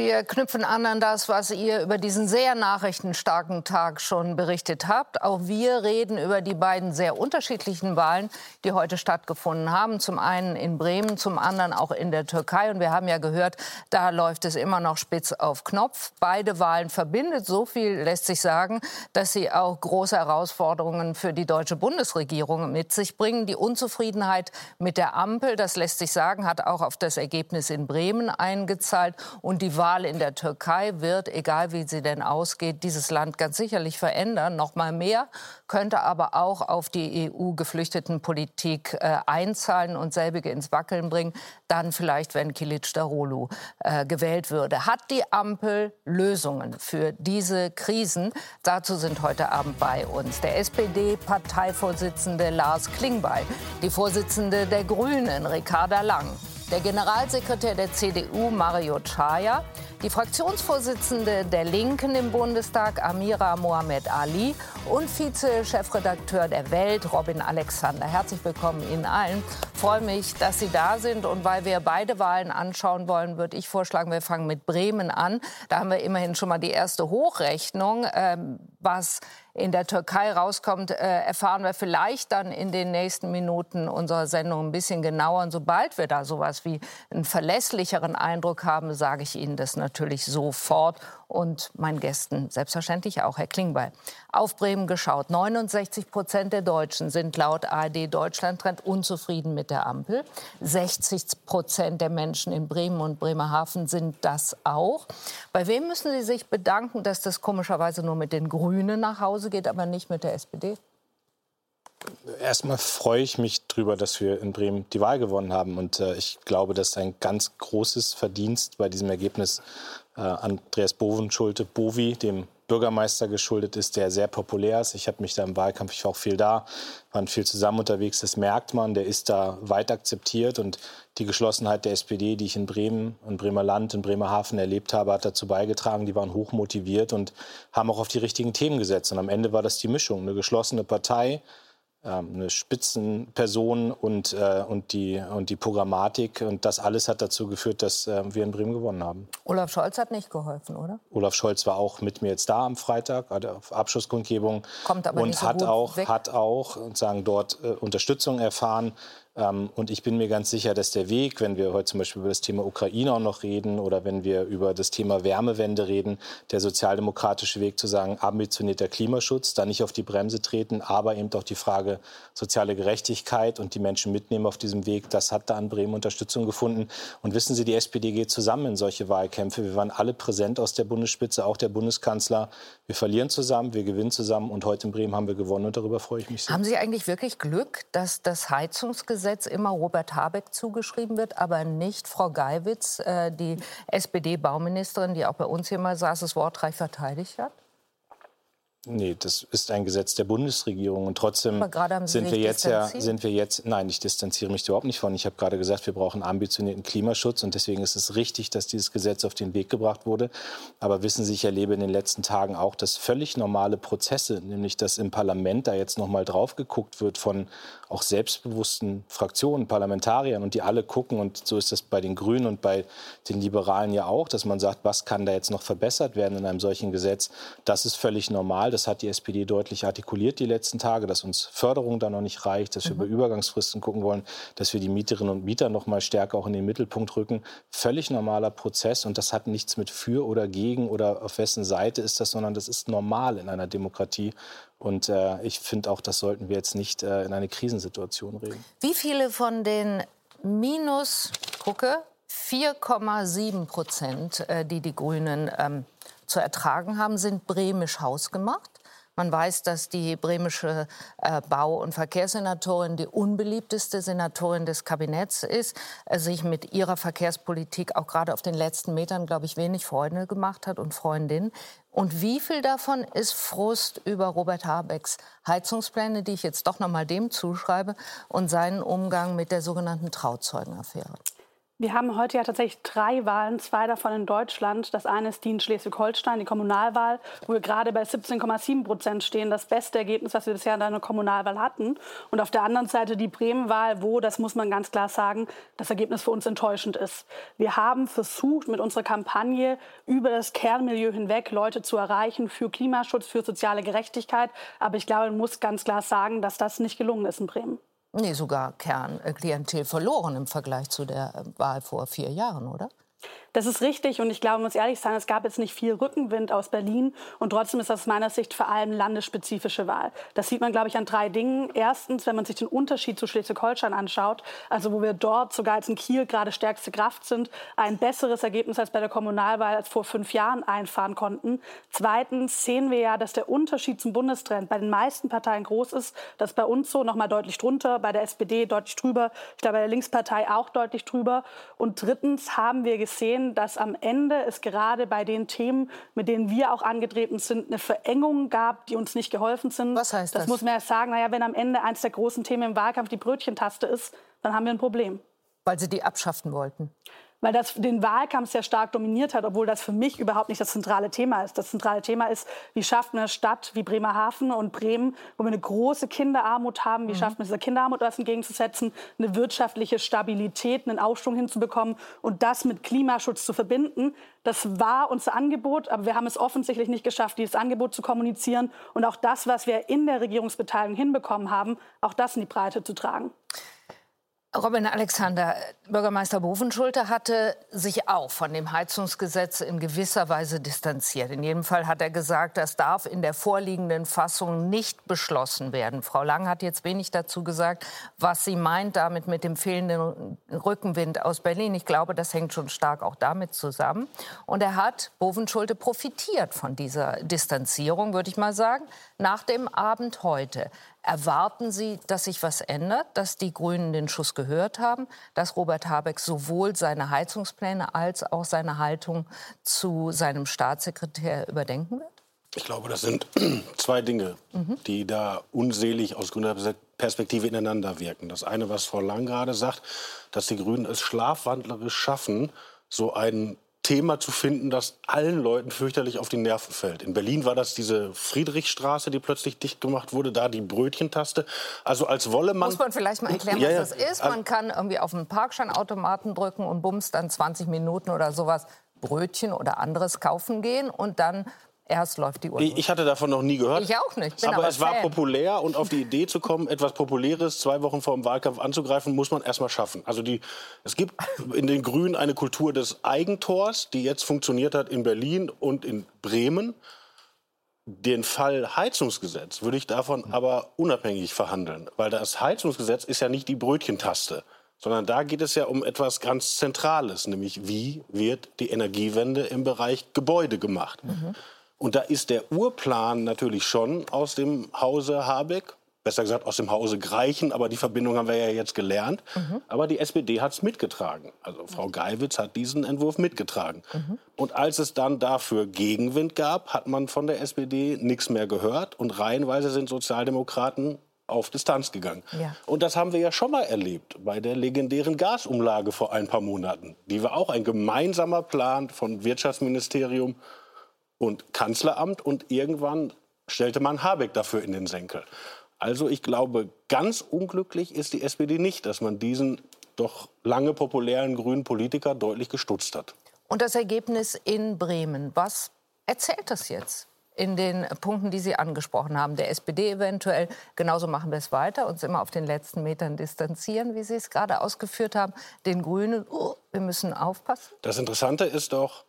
Wir knüpfen an an das, was ihr über diesen sehr nachrichtenstarken Tag schon berichtet habt. Auch wir reden über die beiden sehr unterschiedlichen Wahlen, die heute stattgefunden haben. Zum einen in Bremen, zum anderen auch in der Türkei. Und wir haben ja gehört, da läuft es immer noch spitz auf Knopf. Beide Wahlen verbindet. So viel lässt sich sagen, dass sie auch große Herausforderungen für die deutsche Bundesregierung mit sich bringen. Die Unzufriedenheit mit der Ampel, das lässt sich sagen, hat auch auf das Ergebnis in Bremen eingezahlt. Und die Wahl Wahl in der Türkei wird, egal wie sie denn ausgeht, dieses Land ganz sicherlich verändern, noch mal mehr, könnte aber auch auf die EU-Geflüchtetenpolitik äh, einzahlen und selbige ins Wackeln bringen, dann vielleicht, wenn Kilic Darulu äh, gewählt würde. Hat die Ampel Lösungen für diese Krisen? Dazu sind heute Abend bei uns der SPD-Parteivorsitzende Lars Klingbeil, die Vorsitzende der Grünen Ricarda Lang, der Generalsekretär der CDU Mario Chaya, die Fraktionsvorsitzende der Linken im Bundestag Amira Mohamed Ali und Vize-Chefredakteur der Welt Robin Alexander. Herzlich willkommen Ihnen allen. Ich freue mich, dass Sie da sind und weil wir beide Wahlen anschauen wollen, würde ich vorschlagen, wir fangen mit Bremen an. Da haben wir immerhin schon mal die erste Hochrechnung, ähm, was in der Türkei rauskommt, äh, erfahren wir vielleicht dann in den nächsten Minuten unserer Sendung ein bisschen genauer. Und sobald wir da sowas wie einen verlässlicheren Eindruck haben, sage ich Ihnen das natürlich sofort und meinen Gästen selbstverständlich auch, Herr Klingbeil. Auf Bremen geschaut. 69 Prozent der Deutschen sind laut ARD Deutschlandtrend unzufrieden mit der Ampel. 60 Prozent der Menschen in Bremen und Bremerhaven sind das auch. Bei wem müssen Sie sich bedanken, dass das komischerweise nur mit den Grünen nach Hause geht, aber nicht mit der SPD? Erstmal freue ich mich darüber, dass wir in Bremen die Wahl gewonnen haben. Und äh, ich glaube, dass ein ganz großes Verdienst bei diesem Ergebnis äh, Andreas Bovenschulte, Bovi, dem Bürgermeister geschuldet ist, der sehr populär ist. Ich habe mich da im Wahlkampf, ich war auch viel da, waren viel zusammen unterwegs. Das merkt man, der ist da weit akzeptiert und die Geschlossenheit der SPD, die ich in Bremen, in Bremer Land, in Bremerhaven erlebt habe, hat dazu beigetragen. Die waren hoch motiviert und haben auch auf die richtigen Themen gesetzt. Und am Ende war das die Mischung, eine geschlossene Partei, eine Spitzenperson und, äh, und, die, und die Programmatik. Und das alles hat dazu geführt, dass äh, wir in Bremen gewonnen haben. Olaf Scholz hat nicht geholfen, oder? Olaf Scholz war auch mit mir jetzt da am Freitag, auf Abschlusskundgebung Kommt aber und nicht so hat gut auch weg. hat auch sagen dort äh, Unterstützung erfahren. Ähm, und ich bin mir ganz sicher, dass der Weg, wenn wir heute zum Beispiel über das Thema Ukraine auch noch reden oder wenn wir über das Thema Wärmewende reden, der sozialdemokratische Weg zu sagen, ambitionierter Klimaschutz, da nicht auf die Bremse treten, aber eben auch die Frage soziale Gerechtigkeit und die Menschen mitnehmen auf diesem Weg, das hat da an Bremen Unterstützung gefunden. Und wissen Sie, die SPD geht zusammen in solche Wahlkämpfe. Wir waren alle präsent aus der Bundesspitze, auch der Bundeskanzler. Wir verlieren zusammen, wir gewinnen zusammen und heute in Bremen haben wir gewonnen und darüber freue ich mich sehr. Haben Sie eigentlich wirklich Glück, dass das Heizungsgesetz immer Robert Habeck zugeschrieben wird, aber nicht Frau Geiwitz, äh, die SPD-Bauministerin, die auch bei uns hier mal saß, das wortreich verteidigt hat? Nee, das ist ein Gesetz der Bundesregierung und trotzdem sind wir jetzt ja sind wir jetzt nein, ich distanziere mich überhaupt nicht von. Ich habe gerade gesagt, wir brauchen ambitionierten Klimaschutz und deswegen ist es richtig, dass dieses Gesetz auf den Weg gebracht wurde. Aber wissen Sie, ich erlebe in den letzten Tagen auch, dass völlig normale Prozesse, nämlich dass im Parlament da jetzt noch mal drauf geguckt wird von auch selbstbewussten Fraktionen, Parlamentariern und die alle gucken und so ist das bei den Grünen und bei den Liberalen ja auch, dass man sagt, was kann da jetzt noch verbessert werden in einem solchen Gesetz? Das ist völlig normal. Das hat die SPD deutlich artikuliert die letzten Tage, dass uns Förderung da noch nicht reicht, dass wir über Übergangsfristen gucken wollen, dass wir die Mieterinnen und Mieter noch mal stärker auch in den Mittelpunkt rücken. Völlig normaler Prozess und das hat nichts mit für oder gegen oder auf wessen Seite ist das, sondern das ist normal in einer Demokratie. Und äh, ich finde auch, das sollten wir jetzt nicht äh, in eine Krisensituation reden. Wie viele von den minus, gucke, 4,7 Prozent, äh, die die Grünen ähm, zu ertragen haben, sind bremisch hausgemacht? Man weiß, dass die bremische äh, Bau- und Verkehrssenatorin die unbeliebteste Senatorin des Kabinetts ist, äh, sich mit ihrer Verkehrspolitik auch gerade auf den letzten Metern, glaube ich, wenig Freunde gemacht hat und Freundinnen. Und wie viel davon ist Frust über Robert Habecks Heizungspläne, die ich jetzt doch noch mal dem zuschreibe, und seinen Umgang mit der sogenannten Trauzeugenaffäre? Wir haben heute ja tatsächlich drei Wahlen, zwei davon in Deutschland. Das eine ist die in Schleswig-Holstein, die Kommunalwahl, wo wir gerade bei 17,7 Prozent stehen. Das beste Ergebnis, was wir bisher in einer Kommunalwahl hatten. Und auf der anderen Seite die Bremenwahl, wo, das muss man ganz klar sagen, das Ergebnis für uns enttäuschend ist. Wir haben versucht, mit unserer Kampagne über das Kernmilieu hinweg Leute zu erreichen für Klimaschutz, für soziale Gerechtigkeit. Aber ich glaube, man muss ganz klar sagen, dass das nicht gelungen ist in Bremen. Nee, sogar Kernklientel verloren im Vergleich zu der Wahl vor vier Jahren, oder? Das ist richtig und ich glaube, man muss ehrlich sein, es gab jetzt nicht viel Rückenwind aus Berlin und trotzdem ist das aus meiner Sicht vor allem landesspezifische Wahl. Das sieht man, glaube ich, an drei Dingen. Erstens, wenn man sich den Unterschied zu Schleswig-Holstein anschaut, also wo wir dort sogar als in Kiel gerade stärkste Kraft sind, ein besseres Ergebnis als bei der Kommunalwahl als vor fünf Jahren einfahren konnten. Zweitens sehen wir ja, dass der Unterschied zum Bundestrend bei den meisten Parteien groß ist. Das ist bei uns so noch mal deutlich drunter, bei der SPD deutlich drüber, ich glaube bei der Linkspartei auch deutlich drüber. Und drittens haben wir gesehen, sehen, dass am Ende es gerade bei den Themen, mit denen wir auch angetreten sind, eine Verengung gab, die uns nicht geholfen sind. Was heißt das? Das muss man ja sagen. Naja, wenn am Ende eines der großen Themen im Wahlkampf die Brötchentaste ist, dann haben wir ein Problem. Weil Sie die abschaffen wollten weil das den Wahlkampf sehr stark dominiert hat, obwohl das für mich überhaupt nicht das zentrale Thema ist. Das zentrale Thema ist, wie schafft eine Stadt wie Bremerhaven und Bremen, wo wir eine große Kinderarmut haben, wie mhm. schafft man dieser Kinderarmut etwas entgegenzusetzen, eine wirtschaftliche Stabilität, einen Aufschwung hinzubekommen und das mit Klimaschutz zu verbinden. Das war unser Angebot, aber wir haben es offensichtlich nicht geschafft, dieses Angebot zu kommunizieren und auch das, was wir in der Regierungsbeteiligung hinbekommen haben, auch das in die Breite zu tragen. Robin Alexander, Bürgermeister Bovenschulte hatte sich auch von dem Heizungsgesetz in gewisser Weise distanziert. In jedem Fall hat er gesagt, das darf in der vorliegenden Fassung nicht beschlossen werden. Frau Lang hat jetzt wenig dazu gesagt, was sie meint damit mit dem fehlenden Rückenwind aus Berlin. Ich glaube, das hängt schon stark auch damit zusammen. Und er hat, Bovenschulte, profitiert von dieser Distanzierung, würde ich mal sagen, nach dem Abend heute. Erwarten Sie, dass sich was ändert, dass die Grünen den Schuss gehört haben, dass Robert Habeck sowohl seine Heizungspläne als auch seine Haltung zu seinem Staatssekretär überdenken wird? Ich glaube, das sind zwei Dinge, mhm. die da unselig aus grüner Perspektive ineinander wirken. Das eine, was Frau Lang gerade sagt, dass die Grünen es schlafwandlerisch schaffen, so einen Thema zu finden, das allen Leuten fürchterlich auf die Nerven fällt. In Berlin war das diese Friedrichstraße, die plötzlich dicht gemacht wurde, da die Brötchentaste. Also als wolle man... Muss man vielleicht mal erklären, ja, was das ist? Man kann irgendwie auf einen Parkscheinautomaten drücken und bums dann 20 Minuten oder sowas Brötchen oder anderes kaufen gehen und dann Erst läuft die Uhr. Ich hatte davon noch nie gehört. Ich auch nicht. Aber, aber, es Fan. war populär und auf die Idee zu kommen, etwas Populäres zwei Wochen vor dem Wahlkampf anzugreifen, muss man erst mal schaffen. Also die, es gibt in den Grünen eine Kultur des Eigentors, die jetzt funktioniert hat in Berlin und in Bremen. Den Fall Heizungsgesetz würde ich davon aber unabhängig verhandeln, weil das Heizungsgesetz ist ja nicht die Brötchentaste sondern da geht es ja um etwas ganz Zentrales, nämlich wie wird die Energiewende im Bereich Gebäude gemacht. Mhm. Und da ist der Urplan natürlich schon aus dem Hause Habeck, besser gesagt aus dem Hause Greichen, aber die Verbindung haben wir ja jetzt gelernt. Mhm. Aber die SPD hat es mitgetragen. Also Frau Geiwitz hat diesen Entwurf mitgetragen. Mhm. Und als es dann dafür Gegenwind gab, hat man von der SPD nichts mehr gehört. Und reihenweise sind Sozialdemokraten auf Distanz gegangen. Ja. Und das haben wir ja schon mal erlebt bei der legendären Gasumlage vor ein paar Monaten. Die war auch ein gemeinsamer Plan von Wirtschaftsministerium und Kanzleramt und irgendwann stellte man Habeck dafür in den Senkel. Also ich glaube, ganz unglücklich ist die SPD nicht, dass man diesen doch lange populären grünen Politiker deutlich gestutzt hat. Und das Ergebnis in Bremen, was erzählt das jetzt? in den Punkten, die Sie angesprochen haben, der SPD eventuell. Genauso machen wir es weiter, uns immer auf den letzten Metern distanzieren, wie Sie es gerade ausgeführt haben. Den Grünen, oh, wir müssen aufpassen. Das Interessante ist doch,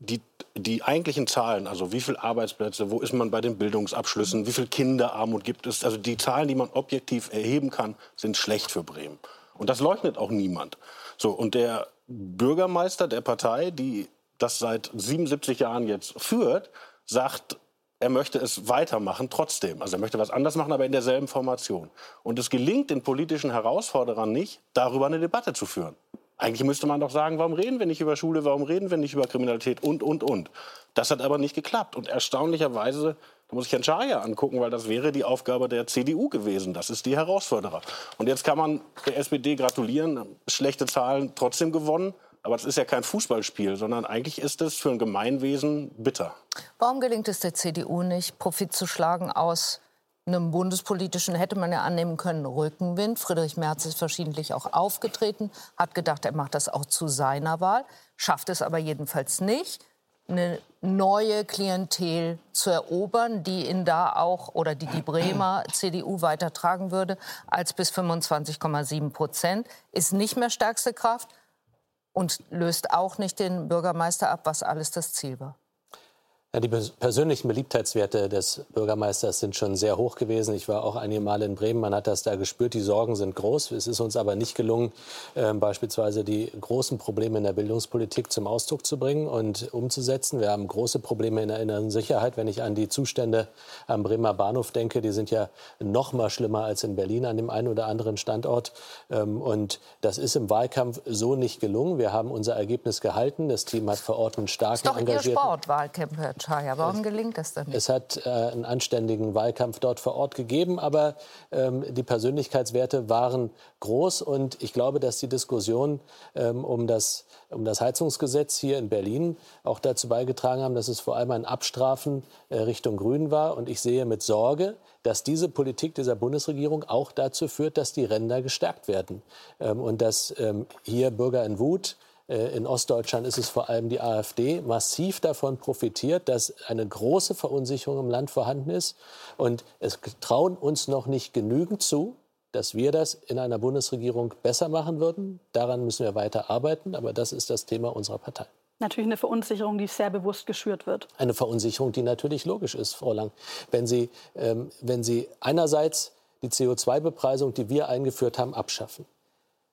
die, die eigentlichen Zahlen, also wie viele Arbeitsplätze, wo ist man bei den Bildungsabschlüssen, wie viel Kinderarmut gibt es, also die Zahlen, die man objektiv erheben kann, sind schlecht für Bremen. Und das leugnet auch niemand. So, und der Bürgermeister der Partei, die das seit 77 Jahren jetzt führt, sagt, er möchte es weitermachen trotzdem. Also er möchte was anders machen, aber in derselben Formation. Und es gelingt den politischen Herausforderern nicht, darüber eine Debatte zu führen. Eigentlich müsste man doch sagen, warum reden wir nicht über Schule, warum reden wir nicht über Kriminalität und, und, und. Das hat aber nicht geklappt. Und erstaunlicherweise, da muss ich Herrn Schaja angucken, weil das wäre die Aufgabe der CDU gewesen. Das ist die Herausforderer. Und jetzt kann man der SPD gratulieren, schlechte Zahlen trotzdem gewonnen. Aber das ist ja kein Fußballspiel, sondern eigentlich ist es für ein Gemeinwesen bitter. Warum gelingt es der CDU nicht, Profit zu schlagen aus einem bundespolitischen, hätte man ja annehmen können, Rückenwind. Friedrich Merz ist verschiedentlich auch aufgetreten, hat gedacht, er macht das auch zu seiner Wahl, schafft es aber jedenfalls nicht, eine neue Klientel zu erobern, die ihn da auch oder die die Bremer CDU weitertragen würde als bis 25,7 Prozent, ist nicht mehr stärkste Kraft und löst auch nicht den Bürgermeister ab, was alles das Ziel war. Ja, die persönlichen Beliebtheitswerte des Bürgermeisters sind schon sehr hoch gewesen. Ich war auch einige Male in Bremen, man hat das da gespürt. Die Sorgen sind groß. Es ist uns aber nicht gelungen, äh, beispielsweise die großen Probleme in der Bildungspolitik zum Ausdruck zu bringen und umzusetzen. Wir haben große Probleme in der inneren Sicherheit. Wenn ich an die Zustände am Bremer Bahnhof denke, die sind ja noch mal schlimmer als in Berlin an dem einen oder anderen Standort. Ähm, und das ist im Wahlkampf so nicht gelungen. Wir haben unser Ergebnis gehalten. Das Team hat vor Ort einen starken, das ist doch Ihr Sportwahlkämpfer. Chaya. Warum gelingt das denn nicht? Es hat äh, einen anständigen Wahlkampf dort vor Ort gegeben, aber ähm, die Persönlichkeitswerte waren groß und ich glaube, dass die Diskussion ähm, um, das, um das Heizungsgesetz hier in Berlin auch dazu beigetragen haben, dass es vor allem ein Abstrafen äh, Richtung Grün war und ich sehe mit Sorge, dass diese Politik dieser Bundesregierung auch dazu führt, dass die Ränder gestärkt werden ähm, und dass ähm, hier Bürger in Wut in Ostdeutschland ist es vor allem die AfD, massiv davon profitiert, dass eine große Verunsicherung im Land vorhanden ist. Und es trauen uns noch nicht genügend zu, dass wir das in einer Bundesregierung besser machen würden. Daran müssen wir weiter arbeiten, aber das ist das Thema unserer Partei. Natürlich eine Verunsicherung, die sehr bewusst geschürt wird. Eine Verunsicherung, die natürlich logisch ist, Frau Lang. Wenn Sie, ähm, wenn Sie einerseits die CO2-Bepreisung, die wir eingeführt haben, abschaffen,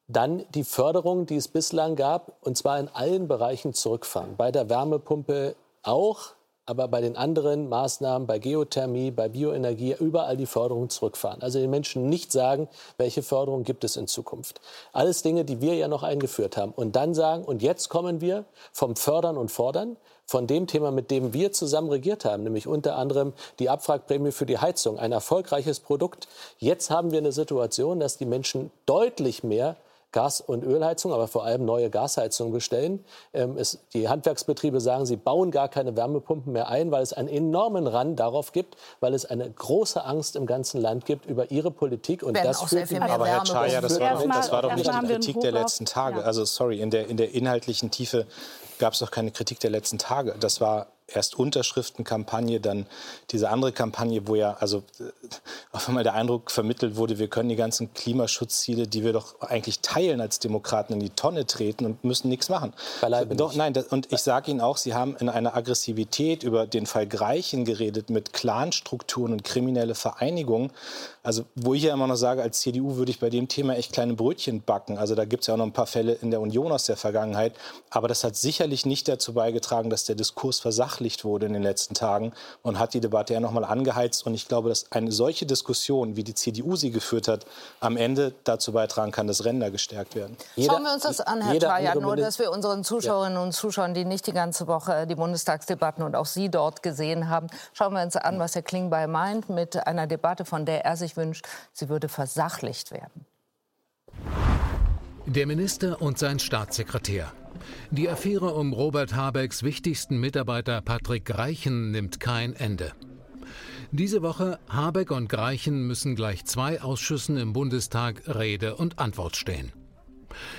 dann die Förderung, die es bislang gab, und zwar in allen Bereichen zurückfahren. Bei der Wärmepumpe auch, aber bei den anderen Maßnahmen, bei Geothermie, bei Bioenergie, überall die Förderung zurückfahren. Also den Menschen nicht sagen, welche Förderung gibt es in Zukunft. Alles Dinge, die wir ja noch eingeführt haben. Und dann sagen, und jetzt kommen wir vom Fördern und Fordern, von dem Thema, mit dem wir zusammen regiert haben, nämlich unter anderem die Abwrackprämie für die Heizung, ein erfolgreiches Produkt. Jetzt haben wir eine Situation, dass die Menschen deutlich mehr Gas- und Ölheizung, aber vor allem neue Gasheizungen bestellen. Ähm, es, die Handwerksbetriebe sagen, sie bauen gar keine Wärmepumpen mehr ein, weil es einen enormen Run darauf gibt, weil es eine große Angst im ganzen Land gibt über ihre Politik. Und das führt aber Herr Chaya, das war, doch, das war doch nicht die Kritik der letzten Tage. Ja. Also sorry, in der, in der inhaltlichen Tiefe gab es doch keine Kritik der letzten Tage. Das war erst Unterschriftenkampagne, dann diese andere Kampagne, wo ja also äh, auf einmal der Eindruck vermittelt wurde, wir können die ganzen Klimaschutzziele, die wir doch eigentlich teilen als Demokraten, in die Tonne treten und müssen nichts machen. Beileibe doch, nein, das, und ich sage Ihnen auch, Sie haben in einer Aggressivität über den Fall Greichen geredet mit Clanstrukturen und kriminelle Vereinigungen. Also wo ich ja immer noch sage, als CDU würde ich bei dem Thema echt kleine Brötchen backen. Also da gibt es ja auch noch ein paar Fälle in der Union aus der Vergangenheit. Aber das hat sicherlich nicht dazu beigetragen, dass der Diskurs versachlicht wurde in den letzten Tagen und hat die Debatte ja noch mal angeheizt. Und ich glaube, dass eine solche Diskussion, wie die CDU sie geführt hat, am Ende dazu beitragen kann, dass Ränder gestärkt werden. Jeder, Schauen wir uns das an, Herr Chaya, nur dass wir unseren Zuschauerinnen und Zuschauern, die nicht die ganze Woche die Bundestagsdebatten und auch Sie dort gesehen haben, schauen wir uns an, was Herr Klingbeil meint mit einer Debatte, von der er sich wünscht, sie würde versachlicht werden. Der Minister und sein Staatssekretär. Die Affäre um Robert Habecks wichtigsten Mitarbeiter Patrick Greichen nimmt kein Ende. Diese Woche Habeck und Greichen müssen gleich zwei Ausschüssen im Bundestag Rede und Antwort stehen.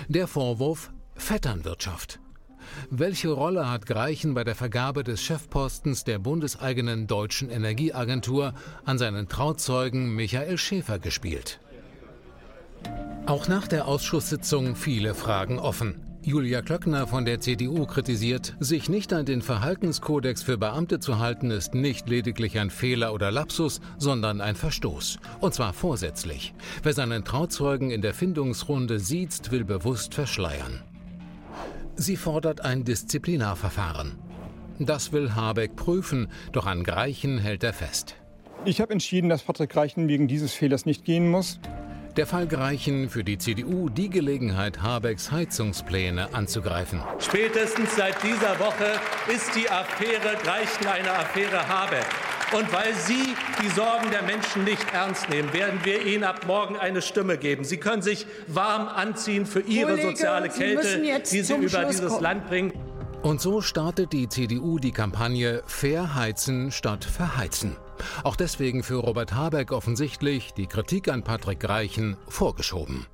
Der Vorwurf Vetternwirtschaft. Welche Rolle hat Greichen bei der Vergabe des Chefpostens der bundeseigenen deutschen Energieagentur an seinen Trauzeugen Michael Schäfer gespielt? Auch nach der Ausschusssitzung viele Fragen offen. Julia Klöckner von der CDU kritisiert, sich nicht an den Verhaltenskodex für Beamte zu halten, ist nicht lediglich ein Fehler oder Lapsus, sondern ein Verstoß. Und zwar vorsätzlich. Wer seinen Trauzeugen in der Findungsrunde sieht, will bewusst verschleiern. Sie fordert ein Disziplinarverfahren. Das will Habeck prüfen, doch an Greichen hält er fest. Ich habe entschieden, dass Patrick Greichen wegen dieses Fehlers nicht gehen muss. Der Fall Greichen für die CDU die Gelegenheit, Habecks Heizungspläne anzugreifen. Spätestens seit dieser Woche ist die Affäre Greichen eine Affäre Habeck. Und weil Sie die Sorgen der Menschen nicht ernst nehmen, werden wir Ihnen ab morgen eine Stimme geben. Sie können sich warm anziehen für Ihre Kollege, soziale Kälte, die Sie über Schluss dieses kommen. Land bringen. Und so startet die CDU die Kampagne Fair heizen statt verheizen. Auch deswegen für Robert Habeck offensichtlich die Kritik an Patrick Greichen vorgeschoben.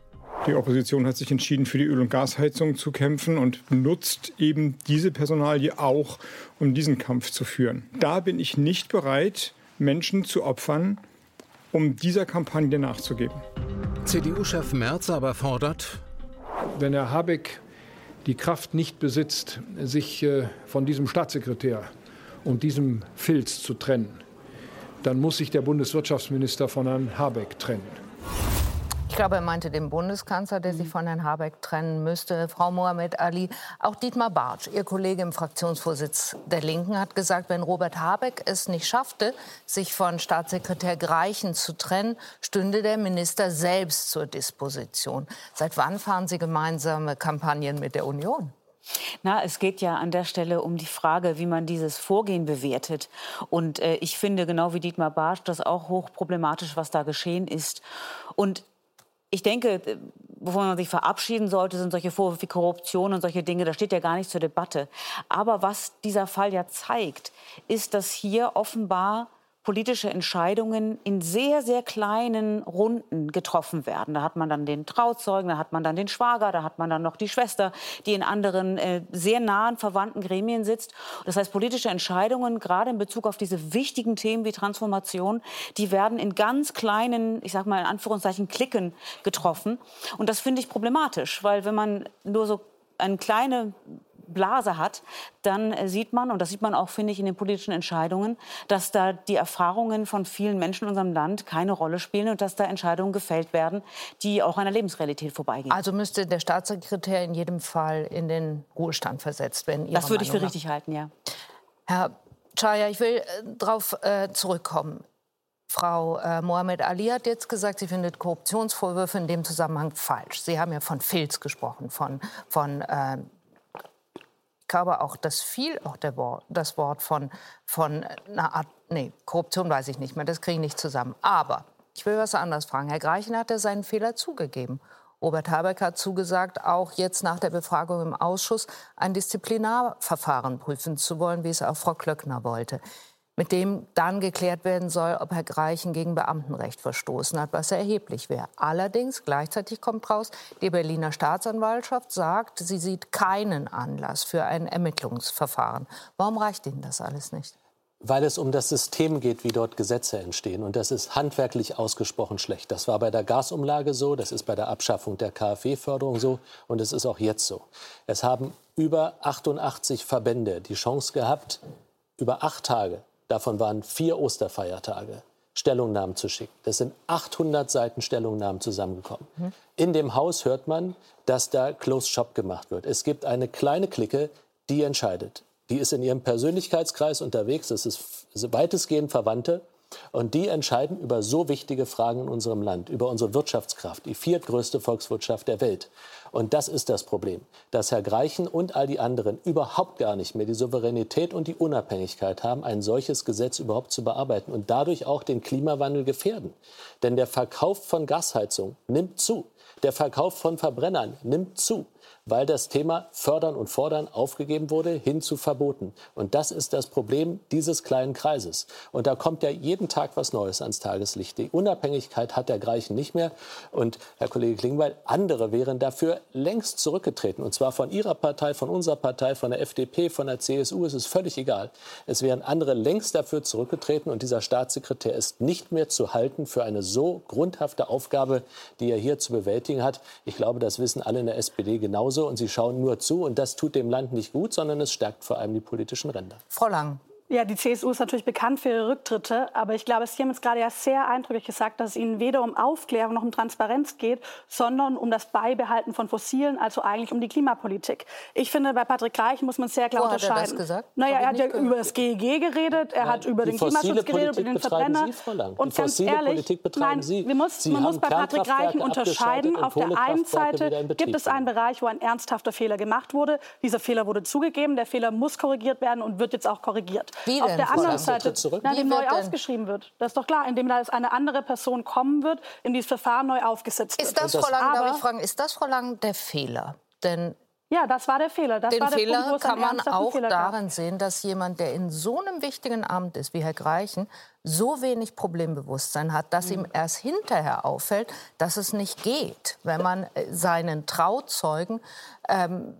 Die Opposition hat sich entschieden, für die Öl- und Gasheizung zu kämpfen und nutzt eben diese Personalie auch, um diesen Kampf zu führen. Da bin ich nicht bereit, Menschen zu opfern, um dieser Kampagne nachzugeben. CDU-Chef Merz aber fordert, wenn Herr Habeck die Kraft nicht besitzt, sich äh, von diesem Staatssekretär und diesem Filz zu trennen, dann muss sich der Bundeswirtschaftsminister von Herrn Habeck trennen. Ich glaube, er meinte den Bundeskanzler, der sich von Herrn Habeck trennen müsste. Frau Mohamed Ali, auch Dietmar Bartsch, Ihr Kollege im Fraktionsvorsitz der Linken, hat gesagt, wenn Robert Habeck es nicht schaffte, sich von Staatssekretär Greichen zu trennen, stünde der Minister selbst zur Disposition. Seit wann fahren Sie gemeinsame Kampagnen mit der Union? Na, es geht ja an der Stelle um die Frage, wie man dieses Vorgehen bewertet. Und äh, ich finde, genau wie Dietmar Bartsch, das auch hochproblematisch, was da geschehen ist. Und ich denke, wovon man sich verabschieden sollte, sind solche Vorwürfe wie Korruption und solche Dinge. Das steht ja gar nicht zur Debatte. Aber was dieser Fall ja zeigt, ist, dass hier offenbar politische Entscheidungen in sehr, sehr kleinen Runden getroffen werden. Da hat man dann den Trauzeugen, da hat man dann den Schwager, da hat man dann noch die Schwester, die in anderen äh, sehr nahen verwandten Gremien sitzt. Das heißt, politische Entscheidungen, gerade in Bezug auf diese wichtigen Themen wie Transformation, die werden in ganz kleinen, ich sage mal in Anführungszeichen, Klicken getroffen. Und das finde ich problematisch, weil wenn man nur so eine kleine Blase hat, dann äh, sieht man, und das sieht man auch, finde ich, in den politischen Entscheidungen, dass da die Erfahrungen von vielen Menschen in unserem Land keine Rolle spielen und dass da Entscheidungen gefällt werden, die auch einer Lebensrealität vorbeigehen. Also müsste der Staatssekretär in jedem Fall in den Ruhestand versetzt werden. das würde ich für richtig halten, ja. Herr Chaya, ich will äh, darauf äh, zurückkommen. Frau äh, Mohamed Ali hat jetzt gesagt, sie findet Korruptionsvorwürfe in dem Zusammenhang falsch. Sie haben ja von Filz gesprochen, von, von äh, ich glaube auch, dass viel auch Wort, das Wort von, von einer Art, nee, Korruption weiß ich nicht mehr, das kriege ich nicht zusammen. Aber ich will was anderes fragen. Herr Greichen hat ja seinen Fehler zugegeben. Robert Habeck hat zugesagt, auch jetzt nach der Befragung im Ausschuss ein Disziplinarverfahren prüfen zu wollen, wie es auch Frau Klöckner wollte mit dem dann geklärt werden soll, ob Herr Greichen gegen Beamtenrecht verstoßen hat, was erheblich wäre. Allerdings, gleichzeitig kommt raus, die Berliner Staatsanwaltschaft sagt, sie sieht keinen Anlass für ein Ermittlungsverfahren. Warum reicht Ihnen das alles nicht? Weil es um das System geht, wie dort Gesetze entstehen. Und das ist handwerklich ausgesprochen schlecht. Das war bei der Gasumlage so, das ist bei der Abschaffung der KfW-Förderung so und es ist auch jetzt so. Es haben über 88 Verbände die Chance gehabt, über acht Tage Davon waren vier Osterfeiertage. Stellungnahmen zu schicken. Das sind 800 Seiten Stellungnahmen zusammengekommen. Mhm. In dem Haus hört man, dass da Closed Shop gemacht wird. Es gibt eine kleine Clique, die entscheidet. Die ist in ihrem Persönlichkeitskreis unterwegs. Das ist weitestgehend Verwandte. Und die entscheiden über so wichtige Fragen in unserem Land, über unsere Wirtschaftskraft, die viertgrößte Volkswirtschaft der Welt. Und das ist das Problem, dass Herr Greichen und all die anderen überhaupt gar nicht mehr die Souveränität und die Unabhängigkeit haben, ein solches Gesetz überhaupt zu bearbeiten und dadurch auch den Klimawandel gefährden. Denn der Verkauf von Gasheizung nimmt zu. Der Verkauf von Verbrennern nimmt zu weil das Thema Fördern und Fordern aufgegeben wurde, hin zu Verboten. Und das ist das Problem dieses kleinen Kreises. Und da kommt ja jeden Tag was Neues ans Tageslicht. Die Unabhängigkeit hat der Greichen nicht mehr. Und Herr Kollege Klingbeil, andere wären dafür längst zurückgetreten. Und zwar von Ihrer Partei, von unserer Partei, von der FDP, von der CSU. Es ist völlig egal. Es wären andere längst dafür zurückgetreten. Und dieser Staatssekretär ist nicht mehr zu halten für eine so grundhafte Aufgabe, die er hier zu bewältigen hat. Ich glaube, das wissen alle in der SPD genauso und sie schauen nur zu. Und das tut dem Land nicht gut, sondern es stärkt vor allem die politischen Ränder. Frau Lang, Ja, die CSU ist natürlich bekannt für ihre Rücktritte, aber ich glaube, Sie haben jetzt gerade ja sehr eindrücklich gesagt, dass es Ihnen weder um Aufklärung noch um Transparenz geht, sondern um das Beibehalten von Fossilen, also eigentlich um die Klimapolitik. Ich finde, bei Patrick Reich muss man sehr klar Wo unterscheiden. Hat er das gesagt? Naja, er hat ja über das GEG geredet, er hat über den Klimaschutz geredet, über den Verbrenner. Und ganz ehrlich, nein, Sie. Wir muss, man muss bei Patrick Reichen unterscheiden. Auf der einen Seite gibt es einen Bereich, wo ein ernsthafter Fehler gemacht wurde. Dieser Fehler wurde zugegeben, der Fehler muss korrigiert werden und wird jetzt auch korrigiert. Wie Auf der anderen? Seite, na, dem neu ausgeschrieben wird. Das ist doch klar, indem da eine andere Person kommen wird, in dieses Verfahren neu aufgesetzt wird. Ist das, Frau Lang, darf ich fragen, ist das, Frau Lang, der Fehler? Denn ja, das war der Fehler. Das den der Fehler Punkt, kann man auch Fehler gab. darin sehen, dass jemand, der in so einem wichtigen Amt ist wie Herr Greichen, so wenig Problembewusstsein hat, dass Mhm. ihm erst hinterher auffällt, dass es nicht geht, wenn man äh, seinen Trauzeugen ähm,